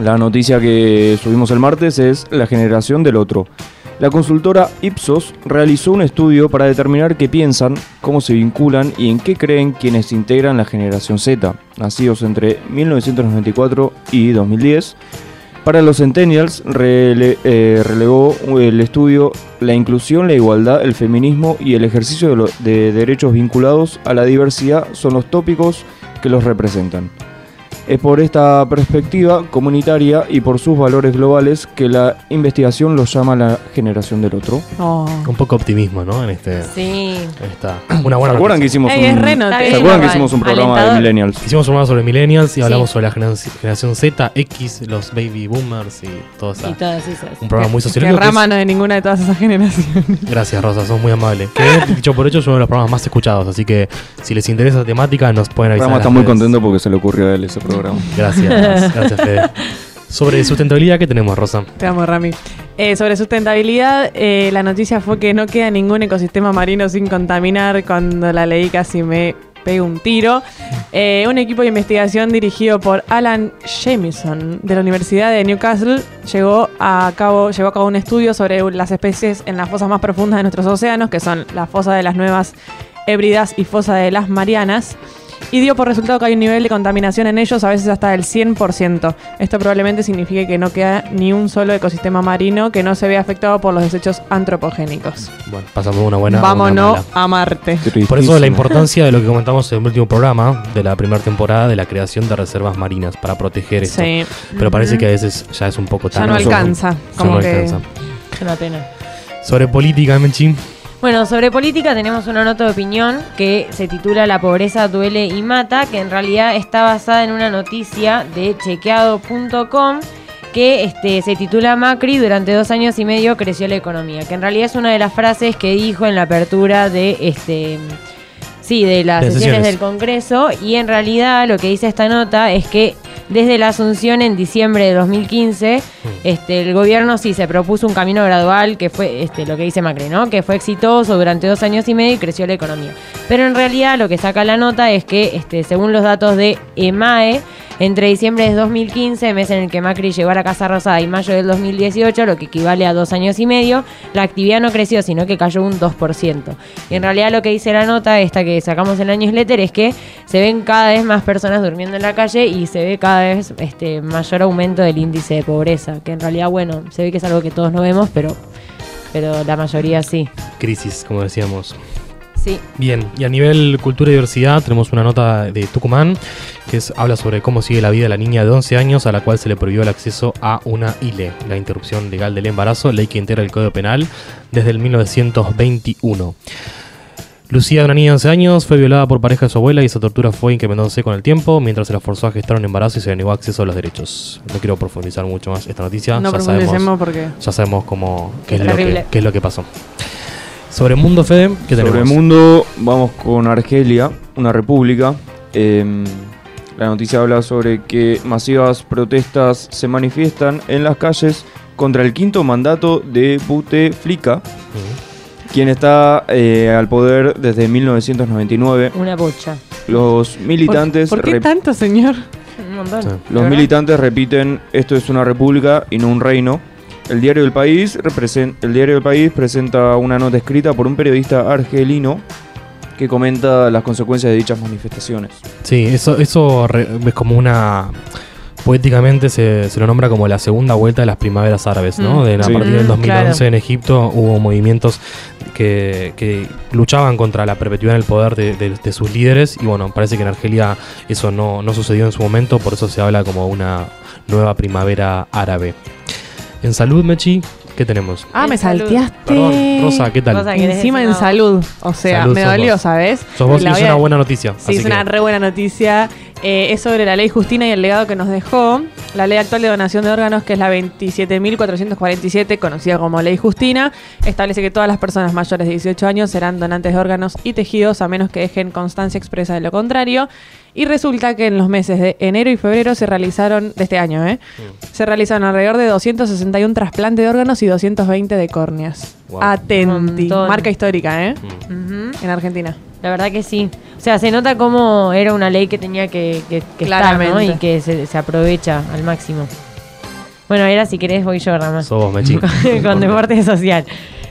La noticia que subimos el martes es la generación del otro. La consultora Ipsos realizó un estudio para determinar qué piensan, cómo se vinculan y en qué creen quienes integran la generación Z, nacidos entre 1994 y 2010. Para los Centennials rele- eh, el estudio la inclusión, la igualdad, el feminismo y el ejercicio de derechos vinculados a la diversidad son los tópicos que los representan. Es por esta perspectiva comunitaria y por sus valores globales que la investigación los llama la generación del otro. Oh. Un poco optimismo, ¿no? En este. Sí. Esta, una buena ¿Se acuerdan que hicimos Ey, un, re ¿se Está bien, acuerdan que hicimos un programa de millennials? Hicimos un programa sobre millennials y Sí. hablamos sobre la gener- generación Z, X, los baby boomers y todo eso. Y todas esas. Un programa muy sociológico. que rama no de ninguna de todas esas generaciones. Gracias, Rosa, sos muy amable. Que dicho por hecho es uno de los programas más escuchados, así que si les interesa la temática nos pueden avisar. Rama está muy contento porque se le ocurrió a él ese programa. Gracias, gracias, Fede. Sobre sustentabilidad, ¿qué tenemos, Rosa? Te amo, Rami. Eh, sobre sustentabilidad, eh, la noticia fue que no queda ningún ecosistema marino sin contaminar. Cuando la leí casi me pego un tiro. Eh, un equipo de investigación dirigido por Alan Jamieson de la Universidad de Newcastle llegó a cabo, llevó a cabo un estudio sobre las especies en las fosas más profundas de nuestros océanos, que son la fosa de las Nuevas Hébridas y fosa de las Marianas. Y dio por resultado que hay un nivel de contaminación en ellos a veces hasta del 100%. Esto probablemente signifique que no queda ni un solo ecosistema marino que no se vea afectado por los desechos antropogénicos. Bueno, pasamos una buena una Vámonos mala. a Marte. Por eso la importancia de lo que comentamos en el último programa de la primera temporada de la creación de reservas marinas para proteger esto. Sí. Pero parece que a veces ya es un poco Ya tarde. no alcanza. Ya Como no que alcanza. Es una pena. Sobre política, Menchi. Bueno, sobre política tenemos una nota de opinión que se titula La pobreza duele y mata, que en realidad está basada en una noticia de chequeado.com que este, se titula Macri durante dos años y medio creció la economía, que en realidad es una de las frases que dijo en la apertura de este sí, de las De sesiones sesiones. del Congreso y en realidad lo que dice esta nota es que desde la asunción en diciembre de 2015, este, el gobierno sí se propuso un camino gradual que fue este, lo que dice Macri, ¿no? Que fue exitoso durante dos años y medio y creció la economía. Pero en realidad lo que saca la nota es que, este, según los datos de EMAE, entre diciembre de 2015, mes en el que Macri llegó a la Casa Rosada, y mayo del 2018, lo que equivale a dos años y medio, la actividad no creció, sino que cayó un 2%. Y en realidad lo que dice la nota, esta que sacamos en la newsletter, es que se ven cada vez más personas durmiendo en la calle y se ve cada vez este, mayor aumento del índice de pobreza, que en realidad, bueno, se ve que es algo que todos no vemos, pero pero la mayoría sí. Crisis, como decíamos. Sí. Bien, y a nivel cultura y diversidad tenemos una nota de Tucumán que es- habla sobre cómo sigue la vida de la niña de 11 años a la cual se le prohibió el acceso a una ILE, la interrupción legal del embarazo, ley que integra el Código Penal desde el 1921. Lucía, una niña de 11 años, fue violada por pareja de su abuela y esa tortura fue incrementándose con el tiempo mientras se la forzó a gestar un embarazo y se le negó acceso a los derechos. No quiero profundizar mucho más esta noticia. No ya sabemos, porque. ya sabemos cómo, qué, es lo que, qué es lo que pasó. Sobre Mundo Fede, ¿qué tenemos? Sobre el mundo, vamos con Argelia, una república. Eh, la noticia habla sobre que masivas protestas se manifiestan en las calles contra el quinto mandato de Bouteflika, quien está eh, al poder desde 1999. Una bocha. Los ¿Por, militantes, ¿por qué tanto, señor? Un montón. Sí. los militantes repiten esto es una república y no un reino. El diario del país el diario del país presenta una nota escrita por un periodista argelino que comenta las consecuencias de dichas manifestaciones. Sí, eso, eso es como una. Poéticamente se, se lo nombra como la segunda vuelta de las primaveras árabes, ¿no? Mm. De, a Sí. partir del Mm, 2011 claro. en Egipto hubo movimientos que, que luchaban contra la perpetuidad en el poder de, de- de sus líderes y bueno, parece que en Argelia eso no, no sucedió en su momento, por eso se habla como una nueva primavera árabe. En salud, Mechi, ¿qué tenemos? Ah, En me salud. salteaste. Perdón, Rosa, ¿qué tal? Rosa, ¿querés Encima decir en algo? salud. O sea, Salud me sos dolió, vos. ¿sabes? Sos vos y La es voy a- una buena noticia. Sí, así es una re buena noticia. Eh, es sobre la ley Justina y el legado que nos dejó. La ley actual de donación de órganos, que es la 27.447, conocida como ley Justina, establece que todas las personas mayores de 18 años serán donantes de órganos y tejidos a menos que dejen constancia expresa de lo contrario. Y resulta que en los meses de enero y febrero se realizaron, de este año, ¿eh? se realizaron alrededor de 261 trasplantes de órganos y 220 de córneas. Wow. Atenti. Marca histórica, ¿eh? Mm. En Argentina. La verdad que sí. O sea, se nota cómo era una ley que tenía que, que, que estar, ¿no? Y que se, se aprovecha al máximo. Bueno, ahora si querés voy yo, Rama. Sos vos, Mechi. con deporte social.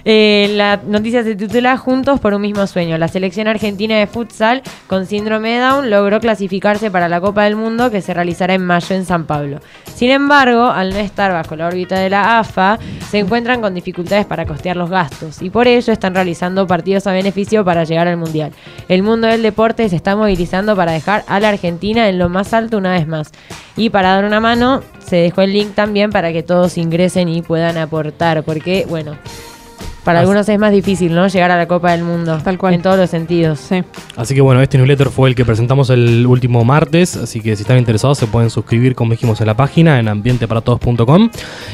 Eh, la noticia se titula Juntos por un mismo sueño. La selección argentina de futsal con síndrome Down logró clasificarse para la Copa del Mundo que se realizará en mayo en San Pablo. Sin embargo, al no estar bajo la órbita de la AFA, se encuentran con dificultades para costear los gastos y por ello están realizando partidos a beneficio para llegar al Mundial. El mundo del deporte se está movilizando para dejar a la Argentina en lo más alto una vez más. Y para dar una mano, se dejó el link también para que todos ingresen y puedan aportar, porque, bueno, para As- algunos es más difícil, ¿no? Llegar a la Copa del Mundo. Tal cual. En todos los sentidos. Sí. Así que bueno, este newsletter fue el que presentamos el último martes, así que si están interesados se pueden suscribir como dijimos en la página en ambienteparatodos.com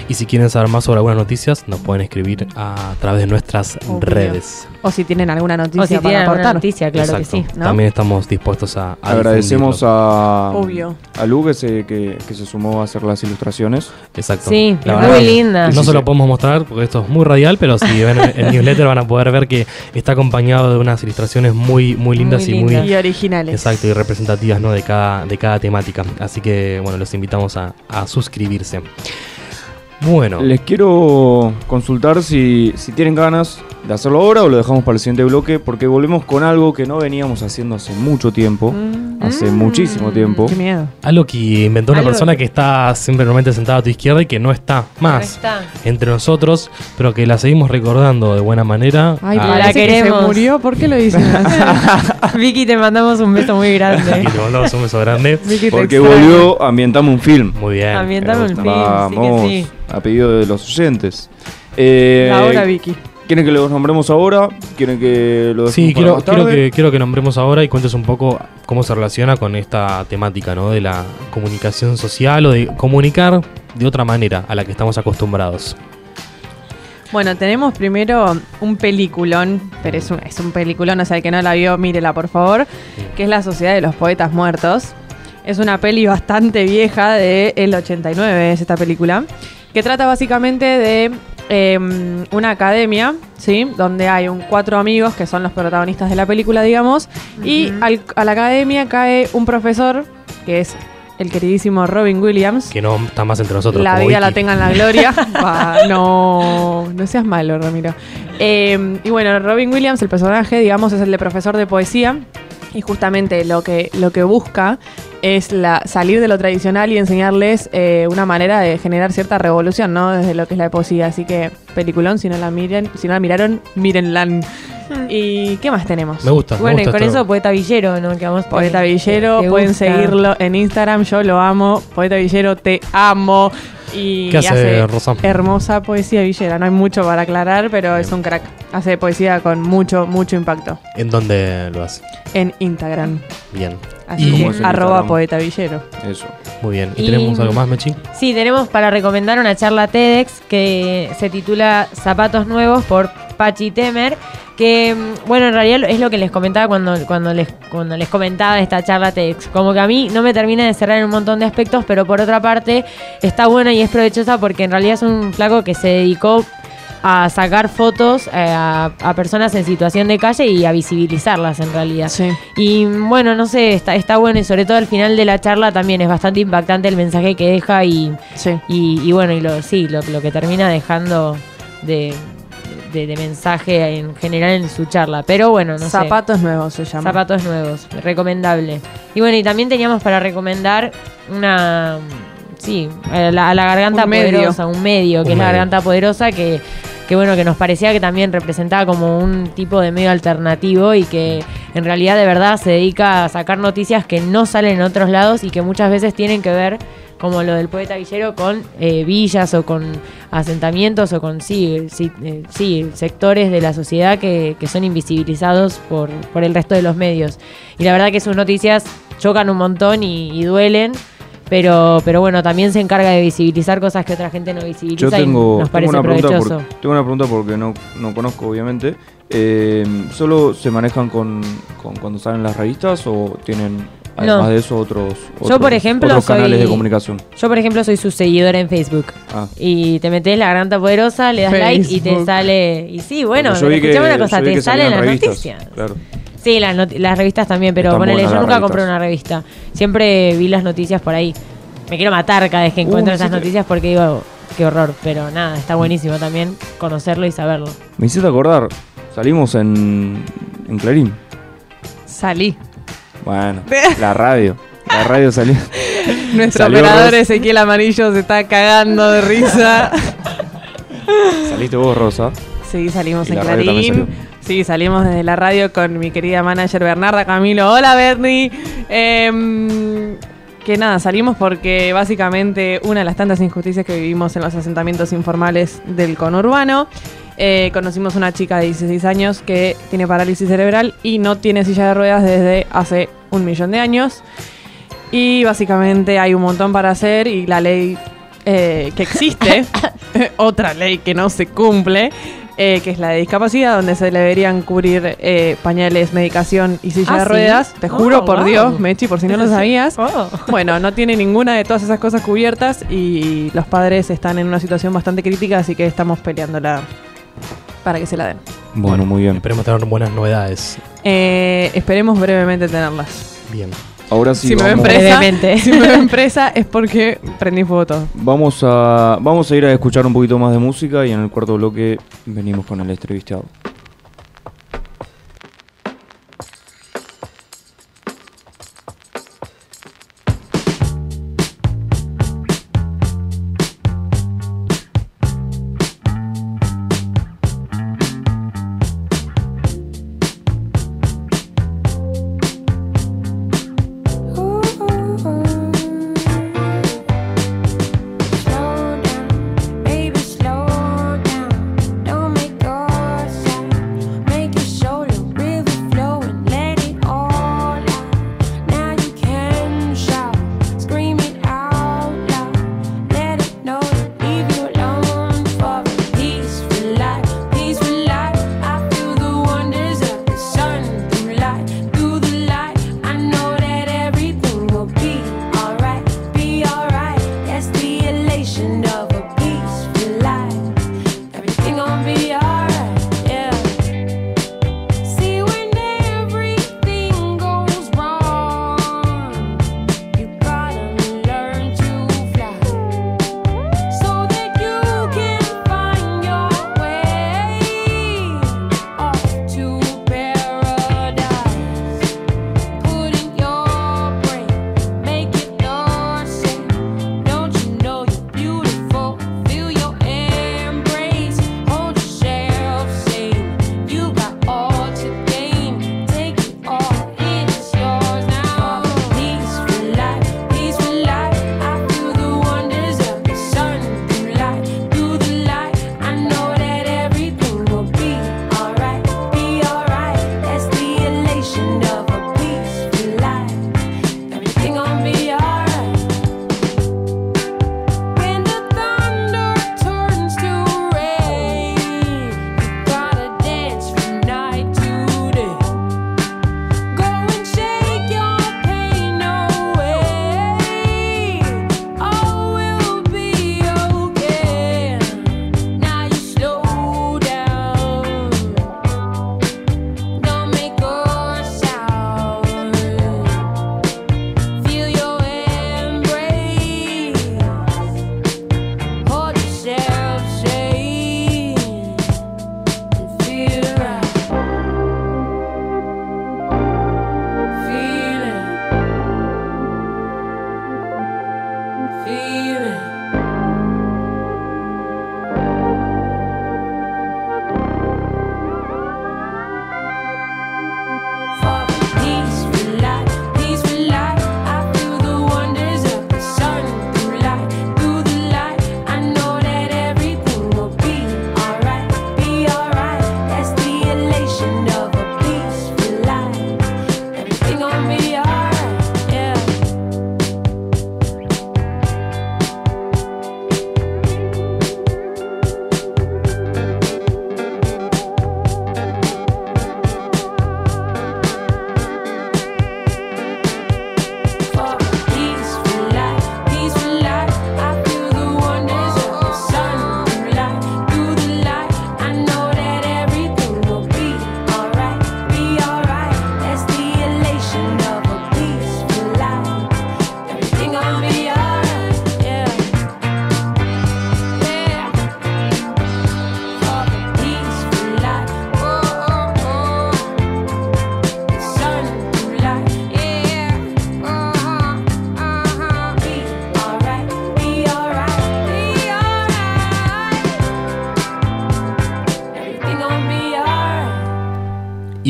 y si quieren saber más sobre algunas noticias nos pueden escribir a través de nuestras Obvio. redes. O si tienen alguna noticia O si para tienen alguna noticia, claro Exacto. que sí. ¿no? También estamos dispuestos a, a Agradecemos difundirlo. a, Obvio. a Lu que se, que, que se sumó a hacer las ilustraciones. Exacto. Sí, La es verdad muy linda. No Sí, se sí. lo podemos mostrar porque esto es muy radial, pero si ven el newsletter van a poder ver que está acompañado de unas ilustraciones muy, muy lindas Muy y muy. Y originales. Exacto, y representativas ¿no? de, cada, de cada temática. Así que bueno, los invitamos a, a suscribirse. Bueno, Les quiero consultar si, si tienen ganas de hacerlo ahora o lo dejamos para el siguiente bloque, porque volvemos con algo que no veníamos haciendo hace mucho tiempo, Mm. hace muchísimo tiempo. Qué miedo. algo que inventó una Algo persona que- que está siempre normalmente sentada a tu izquierda y que no está No más está. entre nosotros, pero que la seguimos recordando de buena manera. Ay, a- la parece que se queremos. murió. ¿Por qué lo dicen así? Vicky, te mandamos un beso muy grande. y te mandamos un beso grande. Vicky, te Porque extraño. volvió Ambientamos un film. Muy bien. Ambientame me un film. Vamos, sí que sí. A pedido de los oyentes. Eh, Ahora, Vicky. ¿Quieren que los nombremos ahora? ¿Quieren que lo Sí, quiero, más quiero, que, quiero que nombremos ahora y cuentes un poco cómo se relaciona con esta temática, ¿no? De la comunicación social o de comunicar de otra manera a la que estamos acostumbrados. Bueno, tenemos primero un peliculón, pero es un, es un peliculón, o sea, el que no la vio, mírela por favor, que es La Sociedad de los Poetas Muertos. Es una peli bastante vieja, de el 89 es esta película, que trata básicamente de em, una academia, ¿sí? Donde hay un cuatro amigos que son los protagonistas de la película, digamos, y al- a la academia cae un profesor, que es el queridísimo Robin Williams. Que no está más entre nosotros. La vida la tenga en la gloria. Va, no, no seas malo, Ramiro. Eh, y bueno, Robin Williams, el personaje, digamos, es el de profesor de poesía. Y justamente lo que, lo que busca es la salir de lo tradicional y enseñarles eh, una manera de generar cierta revolución, ¿no? Desde lo que es la poesía. Así que, peliculón, si no la miren, si no la miraron, mírenla. ¿Y qué más tenemos? Me gusta. me Bueno, y con esto. eso Poeta Villero, ¿no? Que vamos Poeta Villero, te pueden gusta. seguirlo en Instagram, yo lo amo. Poeta Villero, te amo. Y ¿Qué hace, Rosa? hermosa poesía villera. No hay mucho para aclarar, pero es un crack. Hace poesía con mucho, mucho impacto. ¿En dónde lo hace? En Instagram. Bien. Así Y- ¿Cómo que es el arroba Instagram? poeta villero. Eso. Muy bien. ¿Y, Y- tenemos algo más, Mechi? Sí, tenemos para recomendar una charla TEDx que se titula Zapatos Nuevos por Pachi Temer. Que, mm, bueno, en realidad es lo que les comentaba cuando, cuando, les, cuando les comentaba esta charla TEDx. Como que a mí no me termina de cerrar en un montón de aspectos, pero por otra parte está buena y es provechosa porque en realidad es un flaco que se dedicó a sacar fotos eh, a, a personas en situación de calle y a visibilizarlas en realidad. Sí. Y bueno, no sé, está, está bueno y sobre todo al final de la charla también es bastante impactante el mensaje que deja y, Sí. y, y bueno, y lo, sí, lo, lo que termina dejando de, de- de mensaje en general en su charla. Pero bueno, no sé. Zapatos nuevos se llama. Zapatos nuevos, recomendable. Y bueno, y también teníamos para recomendar una. Sí, a la, a la garganta Un medio. poderosa, un medio, que Un es la garganta poderosa, que, que bueno, que nos parecía que también representaba como un tipo de medio alternativo y que en realidad de verdad se dedica a sacar noticias que no salen en otros lados y que muchas veces tienen que ver, como lo del poeta Villero, con eh, villas o con asentamientos o con sí, sí, eh, sí, sectores de la sociedad que, que son invisibilizados por, por el resto de los medios. Y la verdad que sus noticias chocan un montón y, y duelen. Pero, pero bueno, también se encarga de visibilizar cosas que otra gente no visibiliza Yo tengo, y nos tengo parece pregunta provechoso. por- tengo una pregunta porque no, no conozco, obviamente. Eh, ¿Solo se manejan con, con cuando salen las revistas o tienen, además No. de eso, otros, Yo, otros- por ejemplo, otros canales soy- de comunicación? Yo, por ejemplo, soy su seguidora en Facebook. Ah. Y te metes la garganta poderosa, le das like y te sale. Y sí, bueno, escuchame una cosa, te salen las revistas, noticias. Claro. Sí, las, noti- las revistas también, pero ponele, yo nunca compré una revista. Siempre vi las noticias por ahí. Me quiero matar cada vez que encuentro Uh, esas sí te- noticias porque digo, qué horror. Pero nada, está buenísimo también conocerlo y saberlo. Me hiciste acordar, salimos en, en Clarín. Salí. Bueno, la radio. La radio salió. Nuestro Salió operador Ros- Ezequiel Amarillo se está cagando de risa. Saliste vos, Rosa. Sí, salimos Y en Clarín. Sí, salimos desde la radio con mi querida manager Bernarda Camilo. Hola, Bernie. Em, que nada, salimos porque básicamente una de las tantas injusticias que vivimos en los asentamientos informales del conurbano. eh, conocimos una chica de 16 años que tiene parálisis cerebral y no tiene silla de ruedas desde hace un millón de años. Y básicamente hay un montón para hacer y la ley eh, que existe, otra ley que no se cumple, eh, que es la de discapacidad, donde se le deberían cubrir eh, pañales, medicación y silla Ah, de ¿sí? ruedas. Te juro Oh, por wow. Dios, Mechi, por si no lo sabías. Oh. Bueno, no tiene ninguna de todas esas cosas cubiertas y los padres están en una situación bastante crítica, así que estamos peleándola para que se la den. Bueno, muy bien. Esperemos tener buenas novedades. Eh, esperemos brevemente tenerlas. Bien. Ahora sí, si, me ven vamos, presa, Brevemente. si me ven presa es porque prendí fuego todo. vamos, a, vamos a ir a escuchar un poquito más de música y en el cuarto bloque venimos con el entrevistado.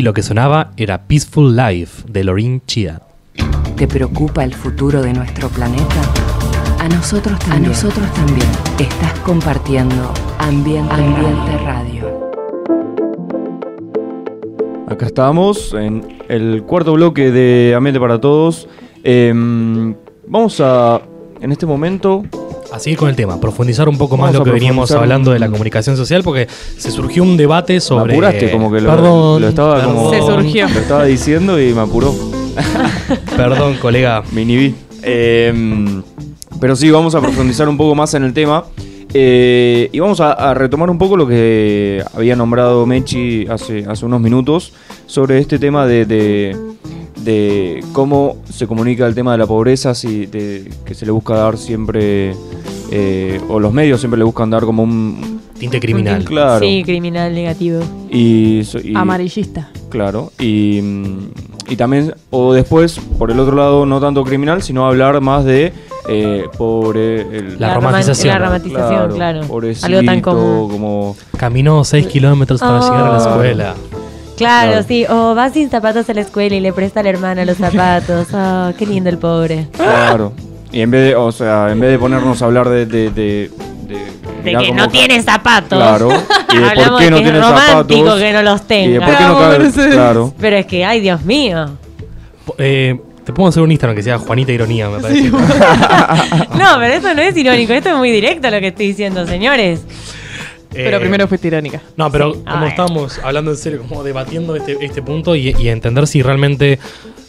Lo que sonaba era Peaceful Life de Lorin Chia. ¿Te preocupa el futuro de nuestro planeta? A nosotros también. A nosotros también. Estás compartiendo Ambiente, Ambiente Radio. Acá estamos en el cuarto bloque de Ambiente para Todos. Em, vamos a, en este momento, A seguir con el tema, profundizar un poco más lo que veníamos hablando de la un- comunicación social, porque se surgió un debate sobre. me apuraste, como que lo, Perdón, lo estaba como... Se surgió. Lo estaba diciendo y me apuró. Perdón, colega. Me inhibí. Em, pero sí, vamos a profundizar un poco más en el tema. Eh, y vamos a, a retomar un poco lo que había nombrado Mechi hace, hace unos minutos sobre este tema de, de- de cómo se comunica el tema de la pobreza, si de- que se le busca dar siempre, eh, o los medios siempre le buscan dar como un... Tinte criminal. Claro. Sí, criminal negativo. Y, y- Amarillista. Claro, y, y también, o después, por el otro lado, no tanto criminal, sino hablar más de eh, pobre. El, La romantización. La romantización, claro. Algo tan común. como... Caminó 6 kilómetros para Oh. llegar a la escuela. Claro, Claro. sí. O va sin zapatos a la escuela y le presta a la hermana los zapatos. Oh, qué lindo el pobre. Claro. Y en vez de, o sea, en vez de ponernos a hablar de... De, de, de- De que no tiene zapatos. Claro. Y de por Hablamos qué de no que tiene es romántico zapatos. que no los Y de tenga. por qué no cabe... Claro. Pero es que, ay, Dios mío. Eh, te puedo hacer un Instagram que sea Juanita Ironía, me parece. No, pero eso no es irónico. Esto es muy directo lo que estoy diciendo, señores. Pero Eh, primero fuiste irónica. No, pero Sí. como Ay. estábamos hablando en serio, como debatiendo este, este punto y, y entender si realmente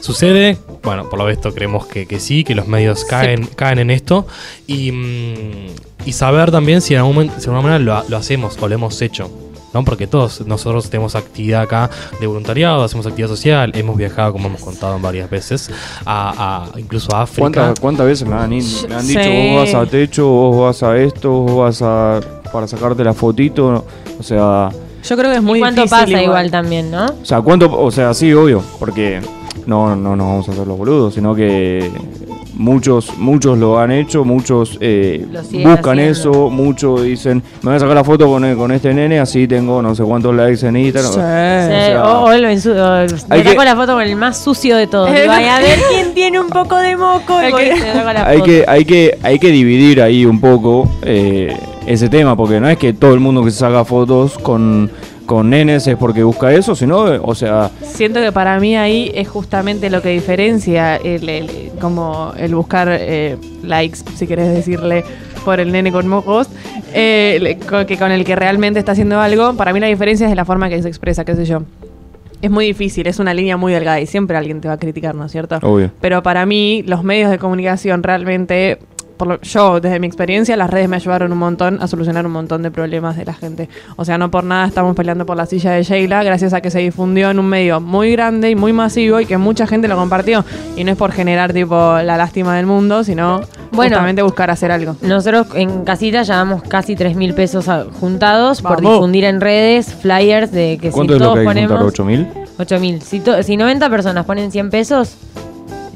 sucede, bueno, por lo visto creemos que, que sí, que los medios caen, caen en esto y, mm, y saber también si en algún momento, si de alguna manera lo, lo hacemos o lo hemos hecho. ¿No? Porque todos nosotros tenemos actividad acá de voluntariado, hacemos actividad social, hemos viajado, como hemos contado en varias veces, a, a- incluso a África. ¿Cuántas, ¿Cuántas veces me han, in- me han dicho, Sí. vos vas a techo, vos vas a esto, vos vas a... para sacarte la fotito? O sea... Yo creo que es muy ¿Y cuánto difícil pasa igual. también, no? O sea, ¿cuánto? O sea, sí, obvio, porque no, no nos vamos a hacer los boludos, sino que muchos, muchos lo han hecho, muchos eh, buscan haciendo. eso, muchos dicen, me voy a sacar la foto con, con este nene, así tengo no sé cuántos likes en Instagram. Sí. Sí, sea, o, o el ensu- o hay me saco que- la foto con el más sucio de todos. "Ay, a ver quién tiene un poco de moco. Y la Hay foto. que, hay, que, hay que dividir ahí un poco eh, ese tema, porque no es que todo el mundo que se saca fotos con, con nenes es porque busca eso, sino, o sea, Siento que para mí ahí es justamente lo que diferencia el, el- como el buscar eh, likes, si querés decirle, por el nene con mocos, eh, que con el que realmente está haciendo algo. Para mí la diferencia es de la forma que se expresa, qué sé yo. Es muy difícil, es una línea muy delgada y siempre alguien te va a criticar, ¿no es cierto? obvio. Pero para mí, los medios de comunicación realmente, por lo- yo desde mi experiencia, las redes me ayudaron un montón a solucionar un montón de problemas de la gente. O sea, no por nada estamos peleando por la silla de Sheila, gracias a que se difundió en un medio muy grande y muy masivo y que mucha gente lo compartió. Y no es por generar tipo la lástima del mundo, sino Bueno. justamente buscar hacer algo. Nosotros en casita llevamos casi 3 mil pesos a- juntados por difundir en redes, flyers de que ¿Cuánto si es lo todos que hay que juntar? ponemos... ¿8 mil? 8 mil. Si, to- si 90 personas ponen 100 pesos,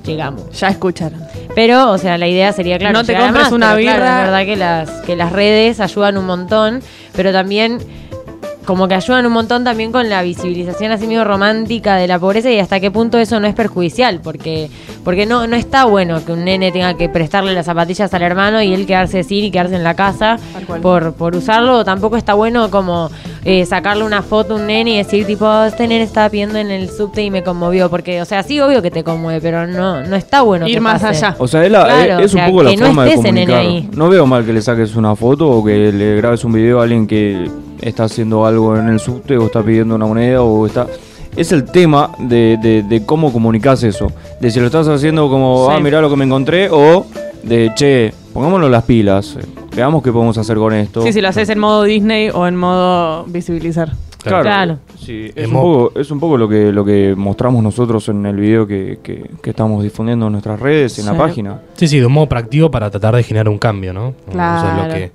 llegamos. Ya escucharon. Pero, o sea, la idea sería, claro, No te compres más, una pero claro, birra. es verdad que las, que las redes ayudan un montón, pero también como que ayudan un montón también con la visibilización así medio romántica de la pobreza y hasta qué punto eso no es perjudicial, porque porque no, no está bueno que un nene tenga que prestarle las zapatillas al hermano y él quedarse sin y quedarse en la casa por, por usarlo, o tampoco está bueno como eh, sacarle una foto a un nene y decir tipo, "Oh, este nene estaba pidiendo en el subte y me conmovió, porque, o sea, sí, obvio que te conmueve, pero no, no está bueno Ir que más pase. allá. O sea, es, la- Claro, es- es o sea, un poco la que no forma de estés en el comunicar. ahí. No veo mal que le saques una foto o que le grabes un video a alguien que está haciendo algo en el subte o está pidiendo una moneda o está... Es el tema de, de- de cómo comunicas eso. De si lo estás haciendo como, Sí. ah, mirá lo que me encontré, o de, che, pongámonos las pilas, veamos qué podemos hacer con esto. Sí, si lo haces en modo Disney o en modo visibilizar. Claro, Claro. sí, es, un poco, es un poco lo que, lo que mostramos nosotros en el video que, que- que estamos difundiendo en nuestras redes, en la página. Sí, sí, de un modo práctico para tratar de generar un cambio, ¿no? Eso es Claro. lo que,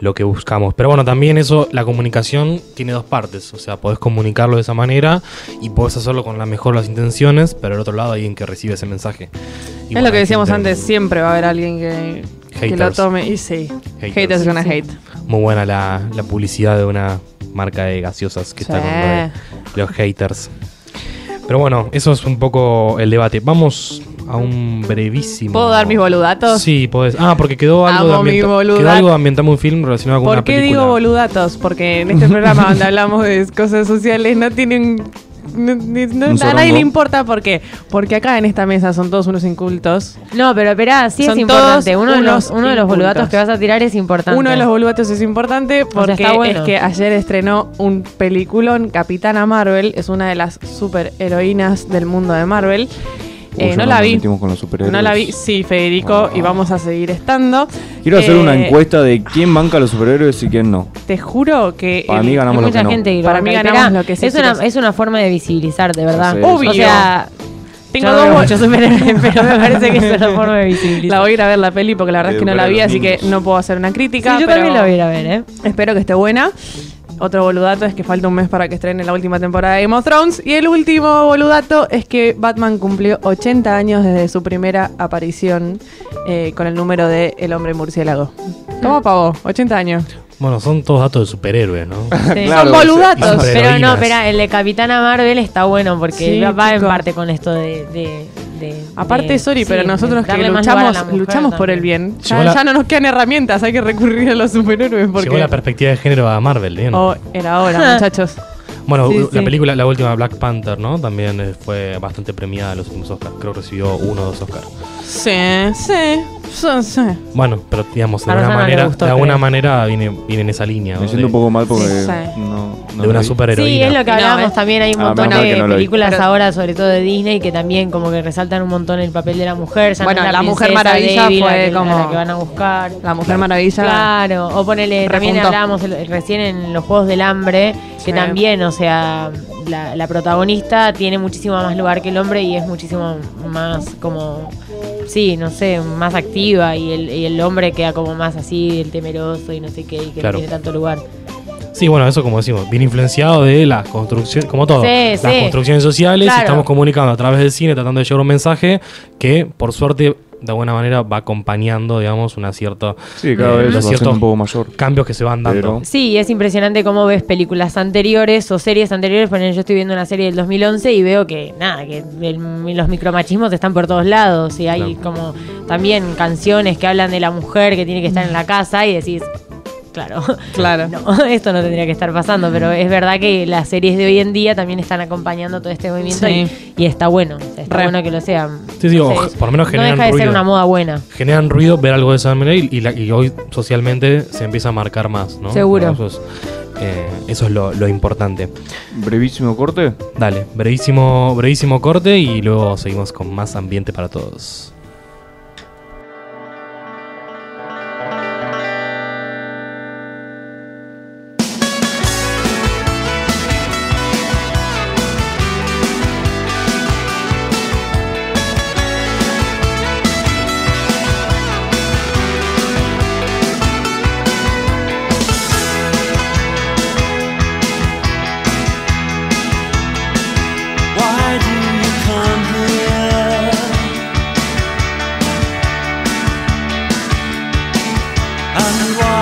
lo que buscamos. Pero bueno, también eso, la comunicación tiene dos partes. O sea, podés comunicarlo de esa manera y podés hacerlo con la mejor de las intenciones, pero al otro lado hay alguien que recibe ese mensaje. Y es bueno, lo que decíamos gente- antes, siempre va a haber alguien que, que lo tome. Y sí, Haters. haters gonna hate. Muy buena la, la publicidad de una marca de gaseosas que está con los haters. Pero bueno, eso es un poco el debate. Vamos a un brevísimo. ¿Puedo dar mis boludatos? Sí, podés. Ah, porque quedó algo, de, ambienta- quedó algo de ambientamos un film relacionado con ¿Por una qué película. digo boludatos? Porque en este programa donde hablamos de cosas sociales no tienen... no- no- a nadie le importa por qué. Porque acá en esta mesa son todos unos incultos. No, pero espera, sí Son es importante. Uno de, los, unos uno de los incultos. boludatos que vas a tirar es importante. Uno de los boludatos es importante porque está bueno. es que ayer estrenó un peliculón, Capitana Marvel, es una de las superheroínas del mundo de Marvel. Eh, Uy, no la vi. con los. No la vi, sí, Federico, y vamos a seguir estando. Quiero hacer una Eh, encuesta de quién banca a los superhéroes y quién no. Te juro que. Para el- mí ganamos lo mucha que no. gente que lo Para mí ganamos lo que sí, es, una, chicos. es una forma de visibilizar, de verdad. Obvio. O sea, Tengo yo dos veo muchos superhéroes, pero me parece que es una forma de visibilizar. La voy a ir a ver la peli porque la verdad es que no la vi, así que no puedo hacer una Sí, crítica. yo pero también la voy a ir a ver, ¿eh? Espero que esté buena. Otro boludato es que falta un mes para que estrene la última temporada de Game of Thrones. Y el último boludato es que Batman cumplió 80 años desde su primera aparición eh, con el número de El Hombre Murciélago. Toma pavo, 80 años. Bueno, son todos datos de superhéroes, ¿no? Sí. Claro, Son boludatos. Pero no, espera, el de Capitana Marvel está bueno porque Sí, va- va en parte con esto de. de- de- Aparte, de- sorry, sí, pero nosotros que luchamos, luchamos por el bien. Ya, Llegó la- ya no nos quedan herramientas, hay que recurrir a los superhéroes porque. Llegó la perspectiva de género a Marvel, ¿bien? Oh, era hora, muchachos. Bueno, Sí, la sí. película, la última Black Panther, ¿no? También eh, fue bastante premiada en los últimos Oscars. Creo que recibió uno o dos Oscars. Sí, sí. Bueno, pero digamos, de A alguna Rosana le manera, gustó, de alguna creo. manera viene, viene en esa línea. Me ¿no? siento de, un poco mal porque Sí. no, no de una vi. superheroína. Sí, es lo que No, hablábamos ¿eh? también. Hay un Ah, montón menos mal de que no lo vi. películas Pero- ahora, sobre todo de Disney, que también como que resaltan un montón el papel de la mujer. Ya no Bueno, es la Mujer princesa Maravilla débil fue que- como- la que van a buscar. La Mujer Maravilla. Claro, o ponele, también Repuntó. hablábamos el- recién en los Juegos del Hambre, que Sí. también, o sea, la, la protagonista tiene muchísimo más lugar que el hombre y es muchísimo más como, sí, no sé, más activa y el, y el hombre queda como más así, el temeroso y no sé qué, y que Claro. no tiene tanto lugar. Sí, bueno, eso como decimos, viene influenciado de la construcción, como todo, Sí, las sí. construcciones sociales, y Claro. estamos comunicando a través del cine, tratando de llevar un mensaje que, por suerte, de alguna manera va acompañando, digamos, una cierta Sí, cada eh, vez un poco mayor. cambios que se van dando. Pero- Sí, y es impresionante cómo ves películas anteriores o series anteriores. Por ejemplo, yo estoy viendo una serie del 2011 y veo que, nada, que el- los micromachismos están por todos lados. Y hay como también canciones que hablan de la mujer que tiene que estar en la casa y decís, claro, Claro. no, esto no tendría que estar pasando. Pero es verdad que las series de hoy en día también están acompañando todo este movimiento Sí. y, y está bueno. o sea, está Re. bueno que lo sean. Sí, sí, No o sé, por lo menos no generan deja de ser ruido. una moda buena. Generan ruido ver algo de esa manera y, y la- y hoy socialmente se empieza a marcar más, ¿no? Seguro. Eso es, eh, eso es lo, lo importante. Brevísimo corte. Dale, brevísimo, brevísimo corte y luego seguimos con más ambiente para todos. one.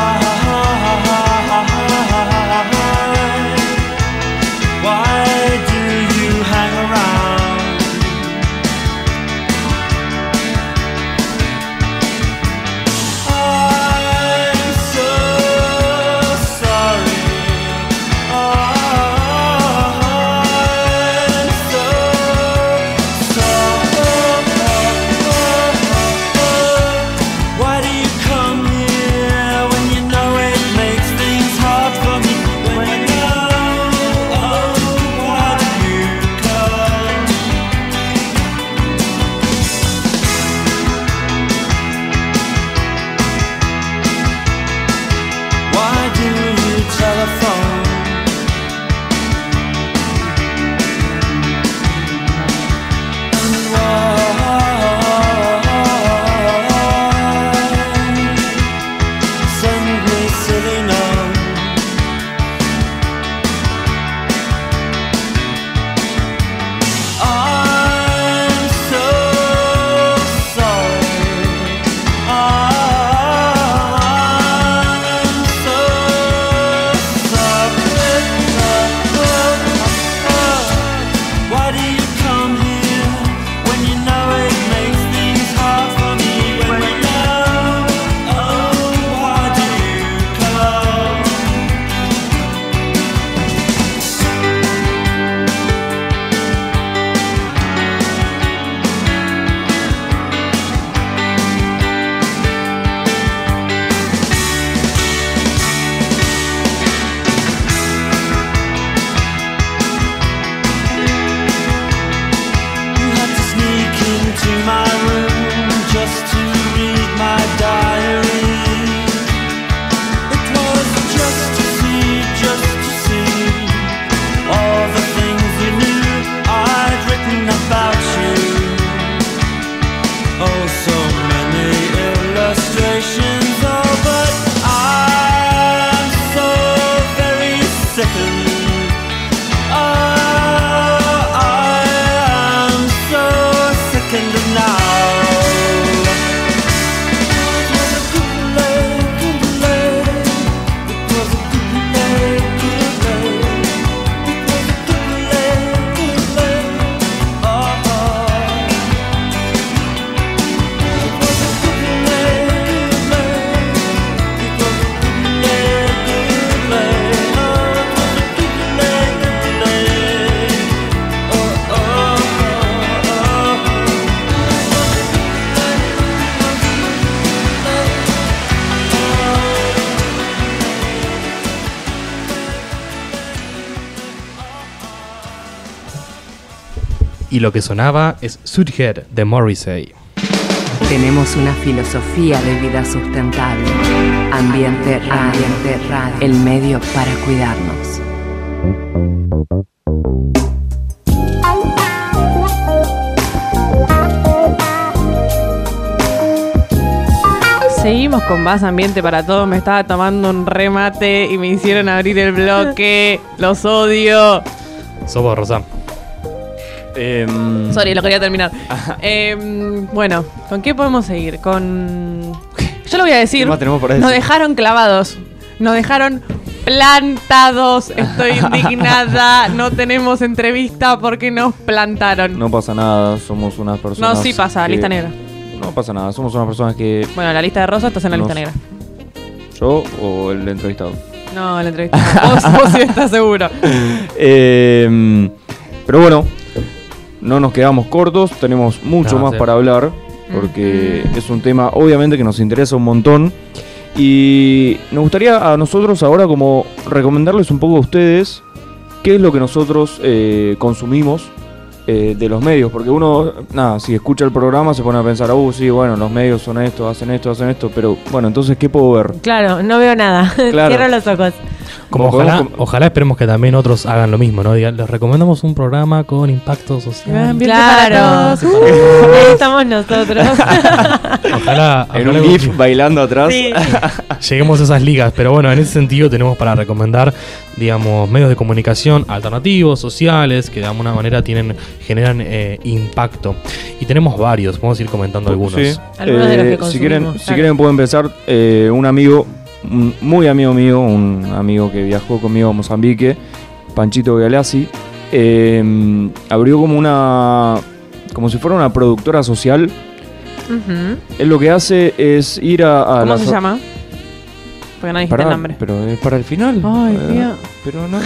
Lo que sonaba es Suithead de Morrissey. Tenemos una filosofía de vida sustentable. Ambiente Ambiente Radio, el medio para cuidarnos. Seguimos con más ambiente para todos. Me estaba tomando un remate y me hicieron abrir el bloque. Los odio. Sobo Rosa. Em, Sorry, lo quería terminar. Em, bueno, ¿con qué podemos seguir? Con. Yo lo voy a decir. ¿Qué más tenemos para Nos dejaron clavados. Nos dejaron plantados. Estoy indignada. No tenemos entrevista porque nos plantaron. No pasa nada, somos unas No, personas. sí pasa, que- lista negra. No pasa nada, somos unas personas que. Bueno, la lista de Rosa estás en la Nos- lista negra. ¿Yo o el entrevistado? No, la entrevista. vos, vos sí estás seguro. Eh, pero bueno, no nos quedamos cortos, tenemos mucho No, más sí. para hablar, porque es un tema obviamente que nos interesa un montón. Y nos gustaría a nosotros ahora como recomendarles un poco a ustedes qué es lo que nosotros eh, consumimos eh, de los medios, porque uno, nada, si escucha el programa se pone a pensar, uh, sí, bueno, los medios son esto, hacen esto, hacen esto, pero bueno, entonces, ¿qué puedo ver? Claro, no veo nada. Claro. Cierro los ojos. Como ojalá, podemos ojalá esperemos que también otros hagan lo mismo, ¿no? Digan, les recomendamos un programa con impacto social. Claro. para todos. Ahí estamos nosotros. Ojalá, En un GIF bailando atrás. Sí. lleguemos a esas ligas. Pero bueno, en ese sentido tenemos para recomendar, digamos, medios de comunicación alternativos, sociales, que de alguna manera tienen, generan eh, impacto. Y tenemos varios, vamos a ir comentando algunos. Sí. Algunos de los que Eh, si quieren, consumimos, si claro. quieren puedo empezar. eh, un amigo, un muy amigo mío, un amigo que viajó conmigo a Mozambique, Panchito Galassi, eh, abrió como una, como si fuera una productora social. Ujú. Él lo que hace es ir a, a ¿Cómo se llama? Porque no dijiste el nombre. Pero es para el final. Ay, Eh. Pero no.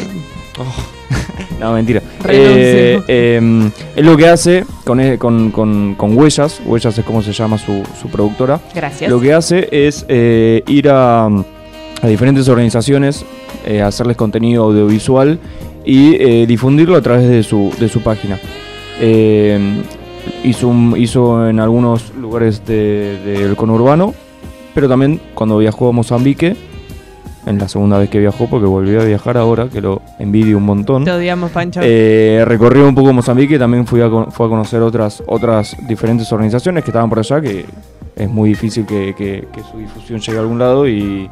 No, mentira. Eh, eh, él lo que hace con, e- con, con, con Huellas, Huellas es como se llama su, su productora. Gracias. Lo que hace es eh, ir a, a diferentes organizaciones, eh, hacerles contenido audiovisual y eh, difundirlo a través de su, de su página. Eh, hizo, un- hizo en algunos lugares de- del conurbano, pero también cuando viajó a Mozambique, en la segunda vez que viajó, porque volvió a viajar ahora, que lo envidio un montón. Te odiamos, Pancho. Eh, recorrió un poco Mozambique, también fui a, fue a conocer otras, otras diferentes organizaciones que estaban por allá, que es muy difícil que, que- que su difusión llegue a algún lado y,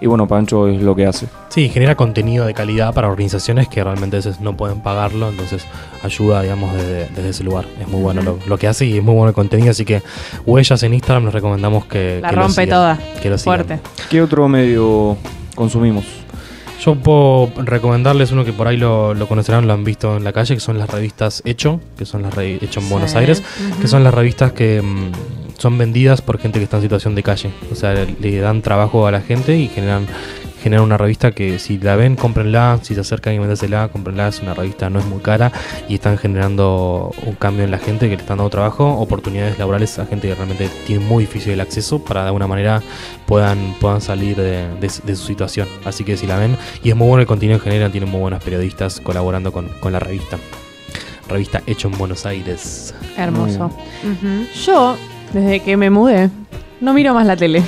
y bueno, Pancho es lo que hace. Sí, genera contenido de calidad para organizaciones que realmente a veces no pueden pagarlo, entonces ayuda, digamos, desde, desde ese lugar. Es muy bueno lo, lo que hace y es muy bueno el contenido, así que huellas en Instagram les recomendamos que, La que lo rompe sigan, toda. que lo sigan. Fuerte. ¿Qué otro medio consumimos? Yo puedo recomendarles uno que por ahí lo, lo conocerán, lo han visto en la calle, que son las revistas Hecho, que son las Hecho en Buenos Sí. Aires, que son las revistas que mm, son vendidas por gente que está en situación de calle. O sea, le, dan trabajo a la gente y generan, generan una revista que si la ven, cómprenla, si se acercan y vendésela, cómprenla, es una revista, no es muy cara y están generando un cambio en la gente que le están dando trabajo, oportunidades laborales a gente que realmente tiene muy difícil el acceso para de alguna manera puedan, puedan salir de, de- de su situación. Así que si la ven, y es muy bueno el contenido que generan, tienen muy buenos periodistas colaborando con, con la revista. Revista Hecho en Buenos Aires. Hermoso. Yo, desde que me mudé, no miro más la tele.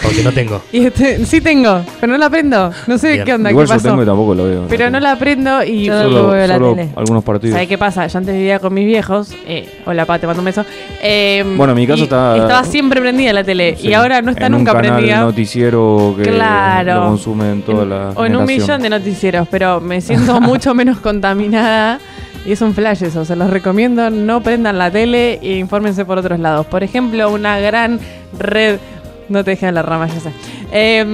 Porque no tengo. Y este, sí tengo, pero no la prendo. No sé Bien. qué onda, Igual qué yo pasó. tengo y tampoco lo veo. Pero no la prendo y Yo Solo, tampoco veo la solo tele. algunos partidos. ¿Sabes qué pasa? Yo antes vivía con mis viejos. Eh, hola, pa, te mando un beso. Eh, Bueno, en mi casa y está- Estaba siempre prendida la tele. Sí, Y ahora no está en nunca un canal prendida. noticiero que Claro. lo consumen toda la o en un millón de noticieros, pero me siento mucho menos contaminada. Y es un flash eso, se los recomiendo, no prendan la tele e infórmense por otros lados. Por ejemplo, una gran red, no te dejes en la rama, ya sé. Eh,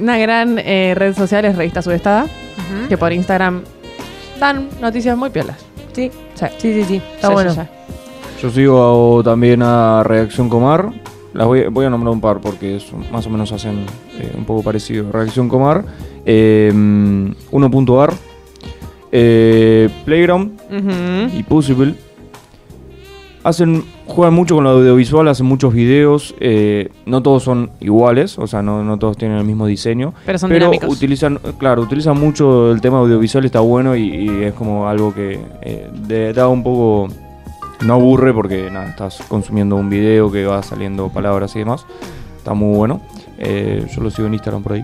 una gran eh, red social es Revista Sudestada, Ujú. que por Instagram dan noticias muy piolas. Sí, Sí, sí, sí, sí. Está Sí, bueno. sí. Yo sigo también a Reacción Comar. Las voy, voy a nombrar un par porque es- más o menos hacen eh, un poco parecido. Reacción Comar, eh, 1.ar, eh, Playground Ujú. y Possible. hacen, juegan mucho con lo audiovisual, hacen muchos videos, eh, no todos son iguales, o sea, no, no todos tienen el mismo diseño. Pero son dinámicos. utilizan, claro, utilizan mucho el tema audiovisual, está bueno y, y es como algo que eh, de- da un poco, no aburre porque nada, estás consumiendo un video que va saliendo palabras y demás. Está muy bueno. Eh, yo lo sigo en Instagram por ahí.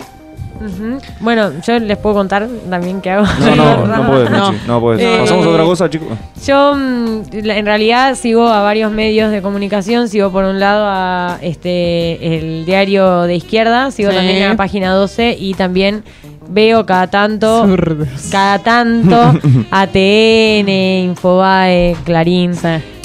Ujú. Bueno, yo les puedo contar también qué hago. No, no, no puedes, No. No puedes. Eh, Pasamos a otra cosa, chicos. Yo mm, en realidad sigo a varios medios de comunicación, sigo por un lado a este el diario de izquierda, sigo Sí. también a la página 12 y también veo cada tanto cada tanto ATN, Infobae, Clarín.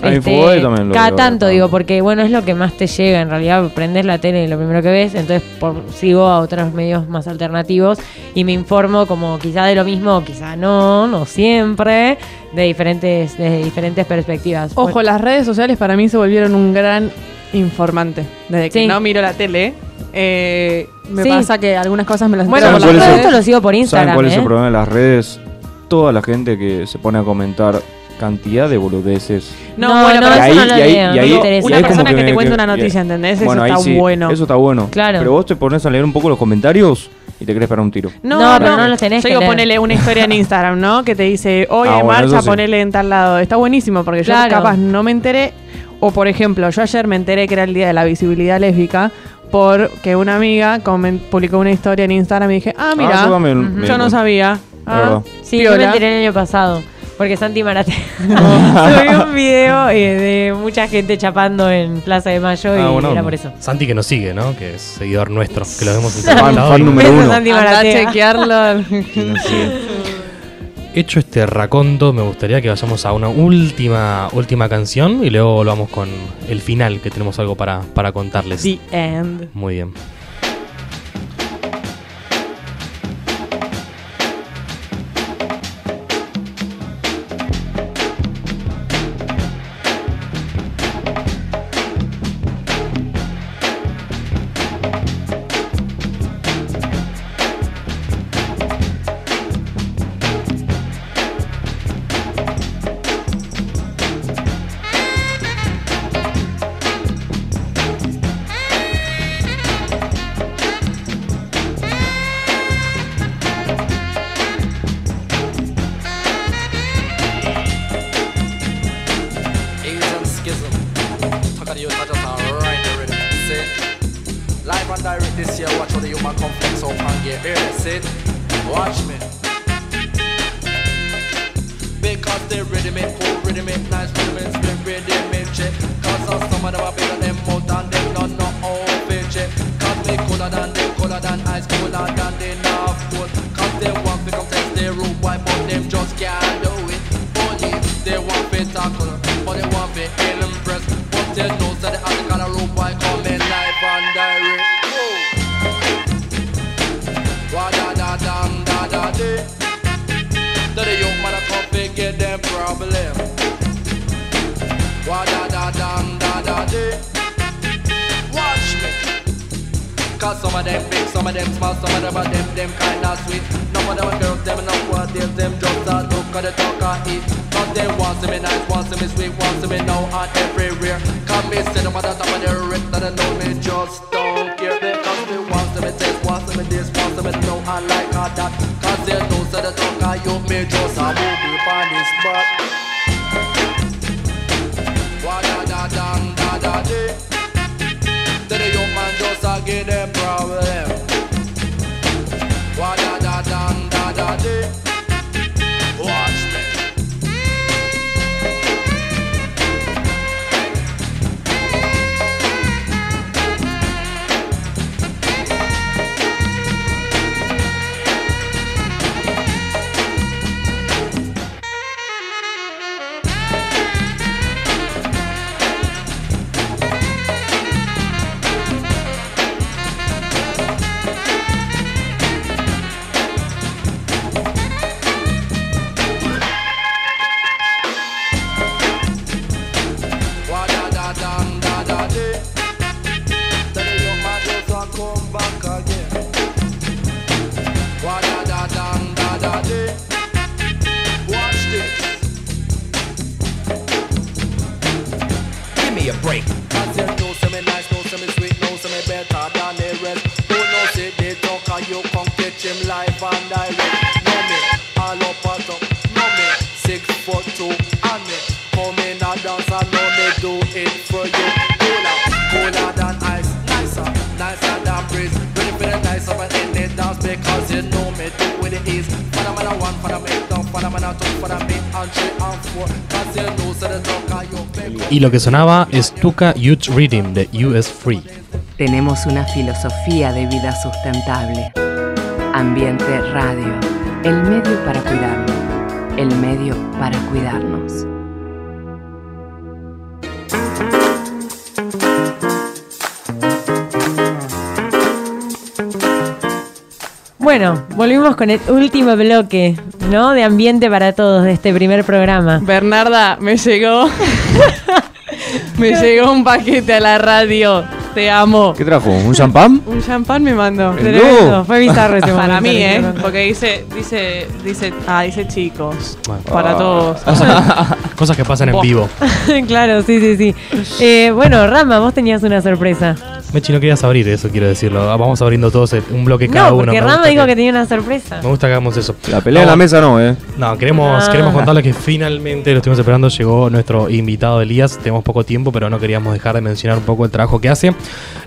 Ah, Infobae también lo cada veo, tanto digo, porque bueno, es lo que más te llega en realidad, prendes la tele y lo primero que ves, entonces por- sigo a otros medios más alternativos y me informo como quizá de lo mismo, quizá no, no siempre, de diferentes desde diferentes perspectivas. Ojo, las redes sociales para mí se volvieron un gran informante. Desde que Sí. no miro la tele, eh, me Sí. pasa que algunas cosas me las Bueno, ¿Saben por redes. esto lo sigo por ¿Saben Instagram. cuál es el ¿eh? problema de las redes? Toda la gente que se pone a comentar cantidad de boludeces. No, No, bueno, no, pero eso ahí- no lo y ahí- leo, y no me y una ahí persona que, te cuenta una noticia, ¿entendés? Bueno, eso está sí, bueno. Eso está bueno. Claro. Pero vos te pones a leer un poco los comentarios y te querés pegar un tiro. No, No, no, pero no los tenés Yo que digo, leer. ponele una historia en Instagram, ¿no? Que te dice, hoy Ah, hay bueno, marcha, sí. ponele en tal lado. Está buenísimo, porque yo Claro. capaz no me enteré. O, por ejemplo, yo ayer me enteré que era el día de la visibilidad lésbica porque una amiga publicó una historia en Instagram y dije, ah, mira, yo también me yo no sabía. Ah. Sí, yo me enteré el año pasado. Porque Santi Marate subió un video eh, de mucha gente chapando en Plaza de Mayo y Ah, buena era onda. por eso. Santi que nos sigue, ¿no? Que es seguidor nuestro, que lo vemos en Fan- fan y- número uno. Santi Andá a chequearlo. Y. Hecho este raconto, me gustaría que vayamos a una última, última canción y luego volvamos con el final, que tenemos algo para, para contarles. The end. Muy bien. Lo que sonaba es Tuca Youth Reading de US Free. Tenemos una filosofía de vida sustentable. Ambiente Radio, el medio para cuidarnos, el medio para cuidarnos. Bueno, volvimos con el último bloque, ¿no? De ambiente para todos de este primer programa. Bernarda, me llegó. me llegó un paquete a la radio. Te amo. ¿Qué trajo? ¿Un champán? Un champán me mandó. Tremendo, fue bizarro ese Para mí, ¿eh? Porque dice, dice, dice, ah, dice chicos. Bueno. Para todos. Cosas que pasan en vivo. claro, sí, sí, sí. Eh, bueno, Rama, vos tenías una sorpresa. Mechi, no querías abrir eso, quiero decirlo. Ah, Vamos abriendo todos el- un bloque cada no, uno. porque Rama dijo que... tenía una sorpresa. Me gusta que hagamos eso. La pelea en la mesa no, ¿eh? No, queremos, Ah. queremos contarles que finalmente lo estuvimos esperando. Llegó nuestro invitado Elías. Tenemos poco tiempo, pero no queríamos dejar de mencionar un poco el trabajo que hace.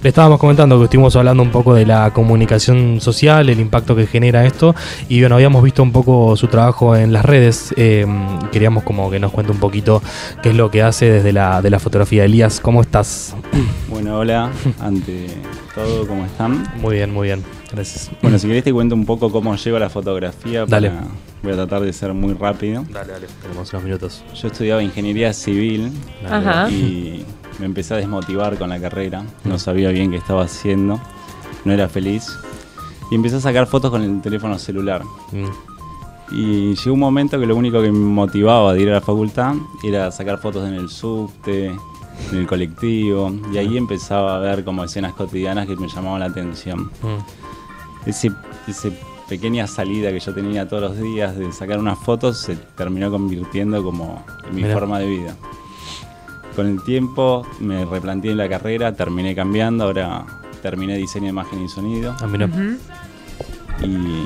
Le estábamos comentando que estuvimos hablando un poco de la comunicación social, el impacto que genera esto. Y bueno, habíamos visto un poco su trabajo en las redes. Eh, queríamos como que nos cuente un poquito qué es lo que hace desde la, de la fotografía. Elías, ¿cómo estás? Bueno, hola, ante todo, ¿cómo están? Muy bien, muy bien. Gracias. Bueno, si querés te cuento un poco cómo llego a la fotografía. Dale. para- Voy a tratar de ser muy rápido. Dale, dale. Tenemos unos minutos. Yo estudiaba ingeniería civil. Ajá. y me empecé a desmotivar con la carrera. No sabía bien qué estaba haciendo, no era feliz. Y empecé a sacar fotos con el teléfono celular. Mm. Y llegó un momento que lo único que me motivaba de ir a la facultad era sacar fotos en el subte, en el colectivo. Y ahí empezaba a ver como escenas cotidianas que me llamaban la atención. Mm. Ese, ese pequeña salida que yo tenía todos los días de sacar unas fotos se terminó convirtiendo como en mi Mirá. forma de vida. Con el tiempo me replanteé la carrera, terminé cambiando, ahora terminé diseño de imagen y sonido. Ah, mira. Y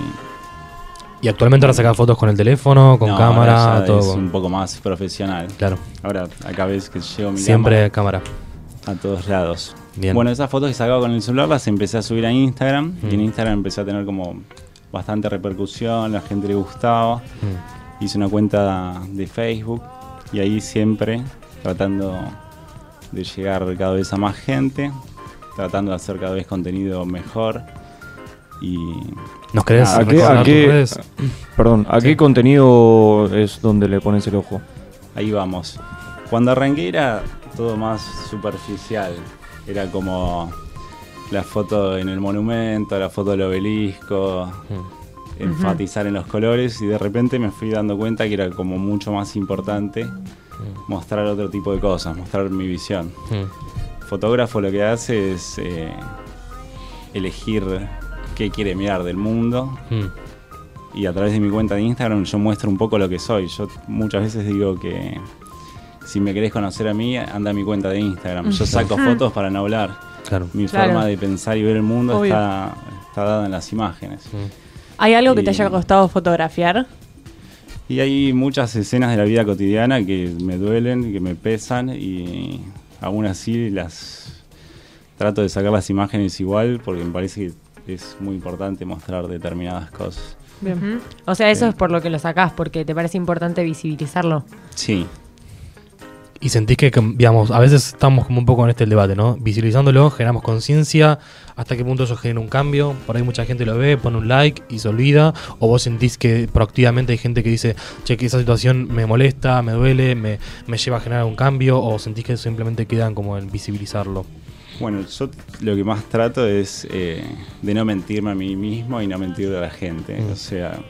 Y actualmente ahora sacas fotos con el teléfono, con no, cámara, ahora ya todo. es un poco más profesional. Claro. Ahora acá ves que llevo mi Siempre cámara. cámara a todos lados. Bien. Bueno, esas fotos que sacaba con el celular las empecé a subir a Instagram y en Mm. Instagram empecé a tener como bastante repercusión, la gente le gustaba. Mm. Hice una cuenta de Facebook y ahí siempre tratando de llegar cada vez a más gente, tratando de hacer cada vez contenido mejor y ¿Nos querés nada, ¿A qué, qué- perdón, ¿a Sí. qué contenido es donde le pones el ojo? ahí vamos. Cuando arranqué era todo más superficial, era como la foto en el monumento, la foto del obelisco, Mm. enfatizar en los colores y de repente me fui dando cuenta que era como mucho más importante mostrar otro tipo de cosas, mostrar mi visión. Mm. fotógrafo lo que hace es eh, elegir qué quiere mirar del mundo Mm. y a través de mi cuenta de Instagram yo muestro un poco lo que soy. Yo muchas veces digo que si me querés conocer a mí, anda a mi cuenta de Instagram. Yo saco fotos para no hablar. Claro. Mi Claro. forma de pensar y ver el mundo Obvio. está, está dada en las imágenes. ¿Hay algo que te haya costado fotografiar? Y hay muchas escenas de la vida cotidiana que me duelen, que me pesan y aún así las trato de sacar las imágenes igual porque me parece que es muy importante mostrar determinadas cosas. O sea, eso Sí. es por lo que lo sacás, porque te parece importante visibilizarlo. Sí, Y sentís que, digamos, a veces estamos como un poco en este debate, ¿no? Visibilizándolo, generamos conciencia, hasta qué punto eso genera un cambio. Por ahí mucha gente lo ve, pone un like y se olvida. O vos sentís que proactivamente hay gente que dice, che, que esa situación me molesta, me duele, me, me lleva a generar un cambio. O sentís que simplemente quedan como en visibilizarlo. bueno, yo lo que más trato es eh, de no mentirme a mí mismo y no mentirle a la gente. Mm. O sea,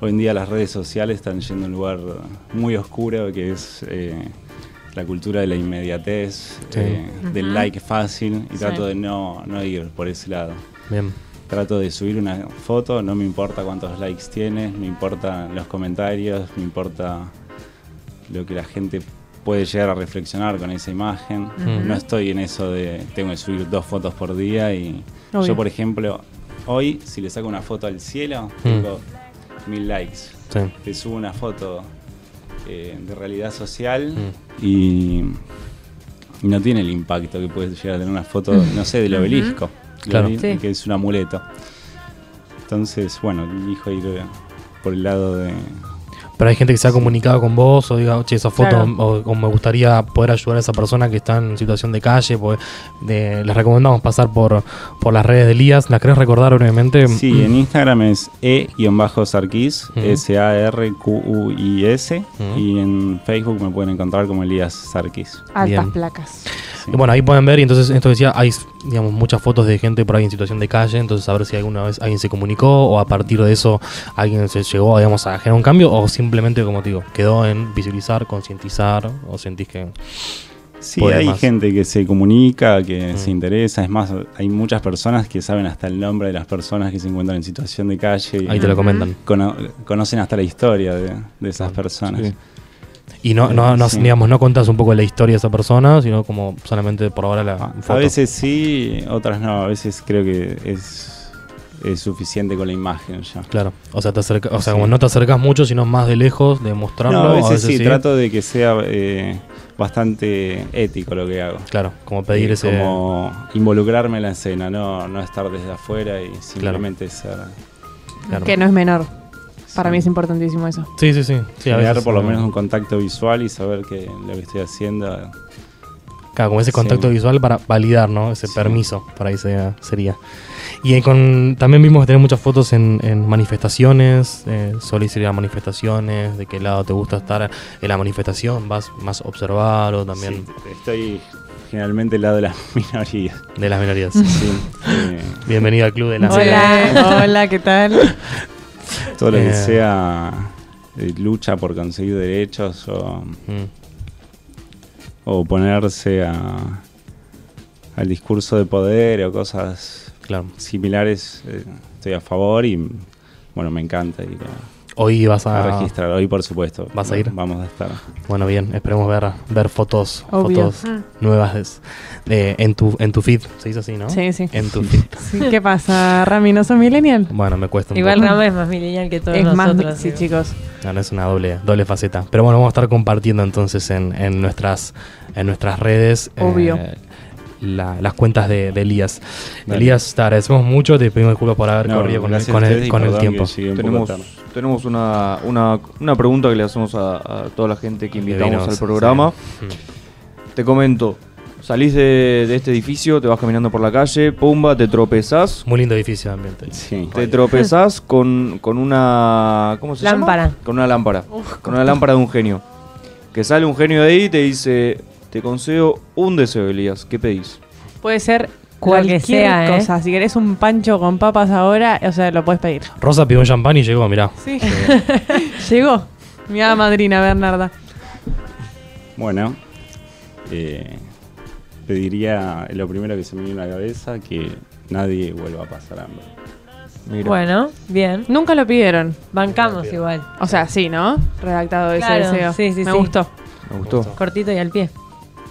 hoy en día las redes sociales están yendo a un lugar muy oscuro que es eh, la cultura de la inmediatez, Sí. eh, del like fácil y Sí. trato de no, no ir por ese lado. Bien. Trato de subir una foto, no me importa cuántos likes tiene, me importan los comentarios, me importa lo que la gente puede llegar a reflexionar con esa imagen. No estoy en eso de tengo que subir dos fotos por día y Obvio. yo, por ejemplo, hoy si le saco una foto al cielo, Mm. tengo mil likes. Sí. Te subo una foto eh, de realidad social Mm. y, no tiene el impacto que puede llegar a tener una foto, no sé, del obelisco, Claro. del- Sí. que es un amuleto. Entonces, bueno, elijo ir por el lado de... Pero hay gente que se ha comunicado con vos o diga, che, esa foto, Claro. o, o me gustaría poder ayudar a esa persona que está en situación de calle. Pues, de- les recomendamos pasar por, por las redes de Elías. ¿Las querés recordar brevemente? Sí, en Instagram es e-sarquis. S-A-R-Q-U-I-S, y en Facebook me pueden encontrar como Elías Sarquis. Altas Bien. placas. Sí. Y bueno, ahí pueden ver, y entonces esto decía, hay digamos muchas fotos de gente por ahí en situación de calle, entonces a ver si alguna vez alguien se comunicó o a partir de eso alguien se llegó digamos, a generar un cambio o simplemente, como te digo, quedó en visibilizar, concientizar o sentís que... Sí, hay más. gente que se comunica, que Mm. se interesa. Es más, hay muchas personas que saben hasta el nombre de las personas que se encuentran en situación de calle. y Ahí te lo comentan. cono- conocen hasta la historia de, de esas Ah, personas. Sí. Y no, no, no, Sí. digamos, no contás un poco la historia de esa persona, sino como solamente por ahora la foto. a veces sí, otras no. A veces creo que es, es suficiente con la imagen ya. Claro, o sea, te acerca, o sea Sí. como no te acercas mucho, sino más de lejos, de mostrarlo. No, a veces, sí, trato de que sea eh, bastante ético lo que hago. Claro, como pedir Eh, ese... Como involucrarme en la escena, no, no estar desde afuera y simplemente ser. claro. Que no es menor. Para sí, mí es importantísimo eso. Sí, sí, sí. sí a veces, por lo menos un contacto visual y saber que lo que estoy haciendo. Claro, como ese contacto Sí. visual para validar, ¿no? Ese Sí. permiso, por ahí sería. Y con, también vimos que tenés muchas fotos en, en manifestaciones, eh, solís ir a manifestaciones, de qué lado te gusta estar en la manifestación, vas más a observar o también Sí, estoy generalmente al lado de las minorías. de las minorías. Sí, eh, Bienvenido al club de las Hola, hola, ¿qué tal? todo lo que Eh. sea eh, lucha por conseguir derechos o, Mm, o oponerse a, al discurso de poder o cosas claro. similares, eh, estoy a favor y bueno, me encanta ir a, Hoy vas a a... registrar. Hoy, por supuesto, ¿Vas a ir? Vamos a estar. Bueno, bien, esperemos ver, ver fotos, Obvio. fotos nuevas de- de- en, tu, en tu feed, se dice así, ¿no? Sí, sí. En tu feed. Sí, ¿Qué pasa, Rami? ¿No sos millennial? Bueno, me cuesta un Igual poco. Rama es más milenial que todos Es más, nosotros. sí, digo. chicos. No, no es una doble, doble faceta. Pero bueno, vamos a estar compartiendo entonces en, en nuestras, en nuestras redes. Obvio. eh, la- las cuentas de, de Elías. Dale. Elías, te agradecemos mucho, te pedimos disculpas por haber No, corrido con, el, con, con tiempo. Tenemos, tenemos una, una, una pregunta que le hacemos a, a toda la gente que invitamos al programa. Mm. Te comento, salís de, de este edificio, te vas caminando por la calle, pumba, te tropezás. Muy lindo edificio de ambiente. Sí. Te tropezás con, con una. ¿Cómo se Lámpara. llama? Con una lámpara. con una lámpara de un genio. Que sale un genio de ahí y te dice: Te concedo un deseo, Elías. ¿Qué pedís? Puede ser que cualquier sea, ¿eh? cosa. Si querés un pancho con papas ahora, o sea, lo puedes pedir. Rosa pidió un champán y llegó, mirá. Sí. Llegó. Mi hada madrina, Bernarda. Bueno, eh, pediría lo primero que se me viene a la cabeza que nadie vuelva a pasar hambre. Mira. Bueno, bien. Nunca lo pidieron. Bancamos igual. O sea, sí, ¿no? Redactado ese Claro, deseo. sí, sí, Me sí. gustó. Me gustó. Cortito y al pie.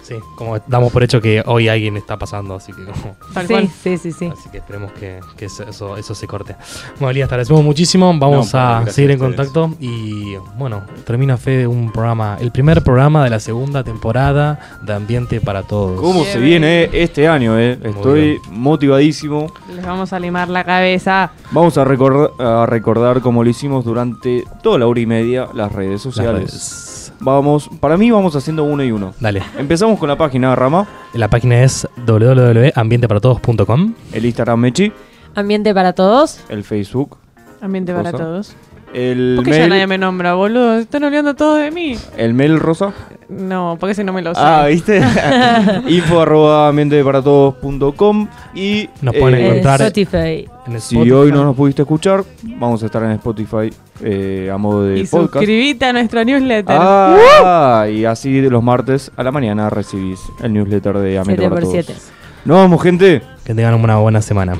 Sí, como damos por hecho que hoy alguien está pasando, así que como- Tal sí, cual. sí, sí, sí. Así que esperemos que, que eso, eso, eso se corte. Bueno, Elías, te agradecemos muchísimo. Vamos No, a seguir en contacto. Y bueno, termina Fe un programa, el primer programa de la segunda temporada de Ambiente para Todos. ¿Cómo se viene eh, este año? Eh? Estoy motivadísimo. Les vamos a limar la cabeza. Vamos a recordar, a recordar como lo hicimos durante toda la hora y media las redes Las sociales. redes. Vamos, para mí vamos haciendo uno y uno. Dale. Empezamos con la página Rama, La página es www.ambienteparatodos.com. el Instagram Mechi, Ambiente para todos. el Facebook, Ambiente para todos. El ¿Por qué ya nadie me nombra, boludo? Están olvidando todo de mí. el mail rosa. No, porque si no me lo sé. Ah, ¿viste? Info arroba ambienteparatodos.com y Nos pueden eh, encontrar- Spotify. En si Spotify. hoy no nos pudiste escuchar, vamos a estar en Spotify eh, a modo de y podcast. suscribite a nuestro newsletter. Ah, y así de los martes a la mañana recibís el newsletter de Ambiente 7 para por Todos. 7 Nos vamos, gente. Que tengan una buena semana.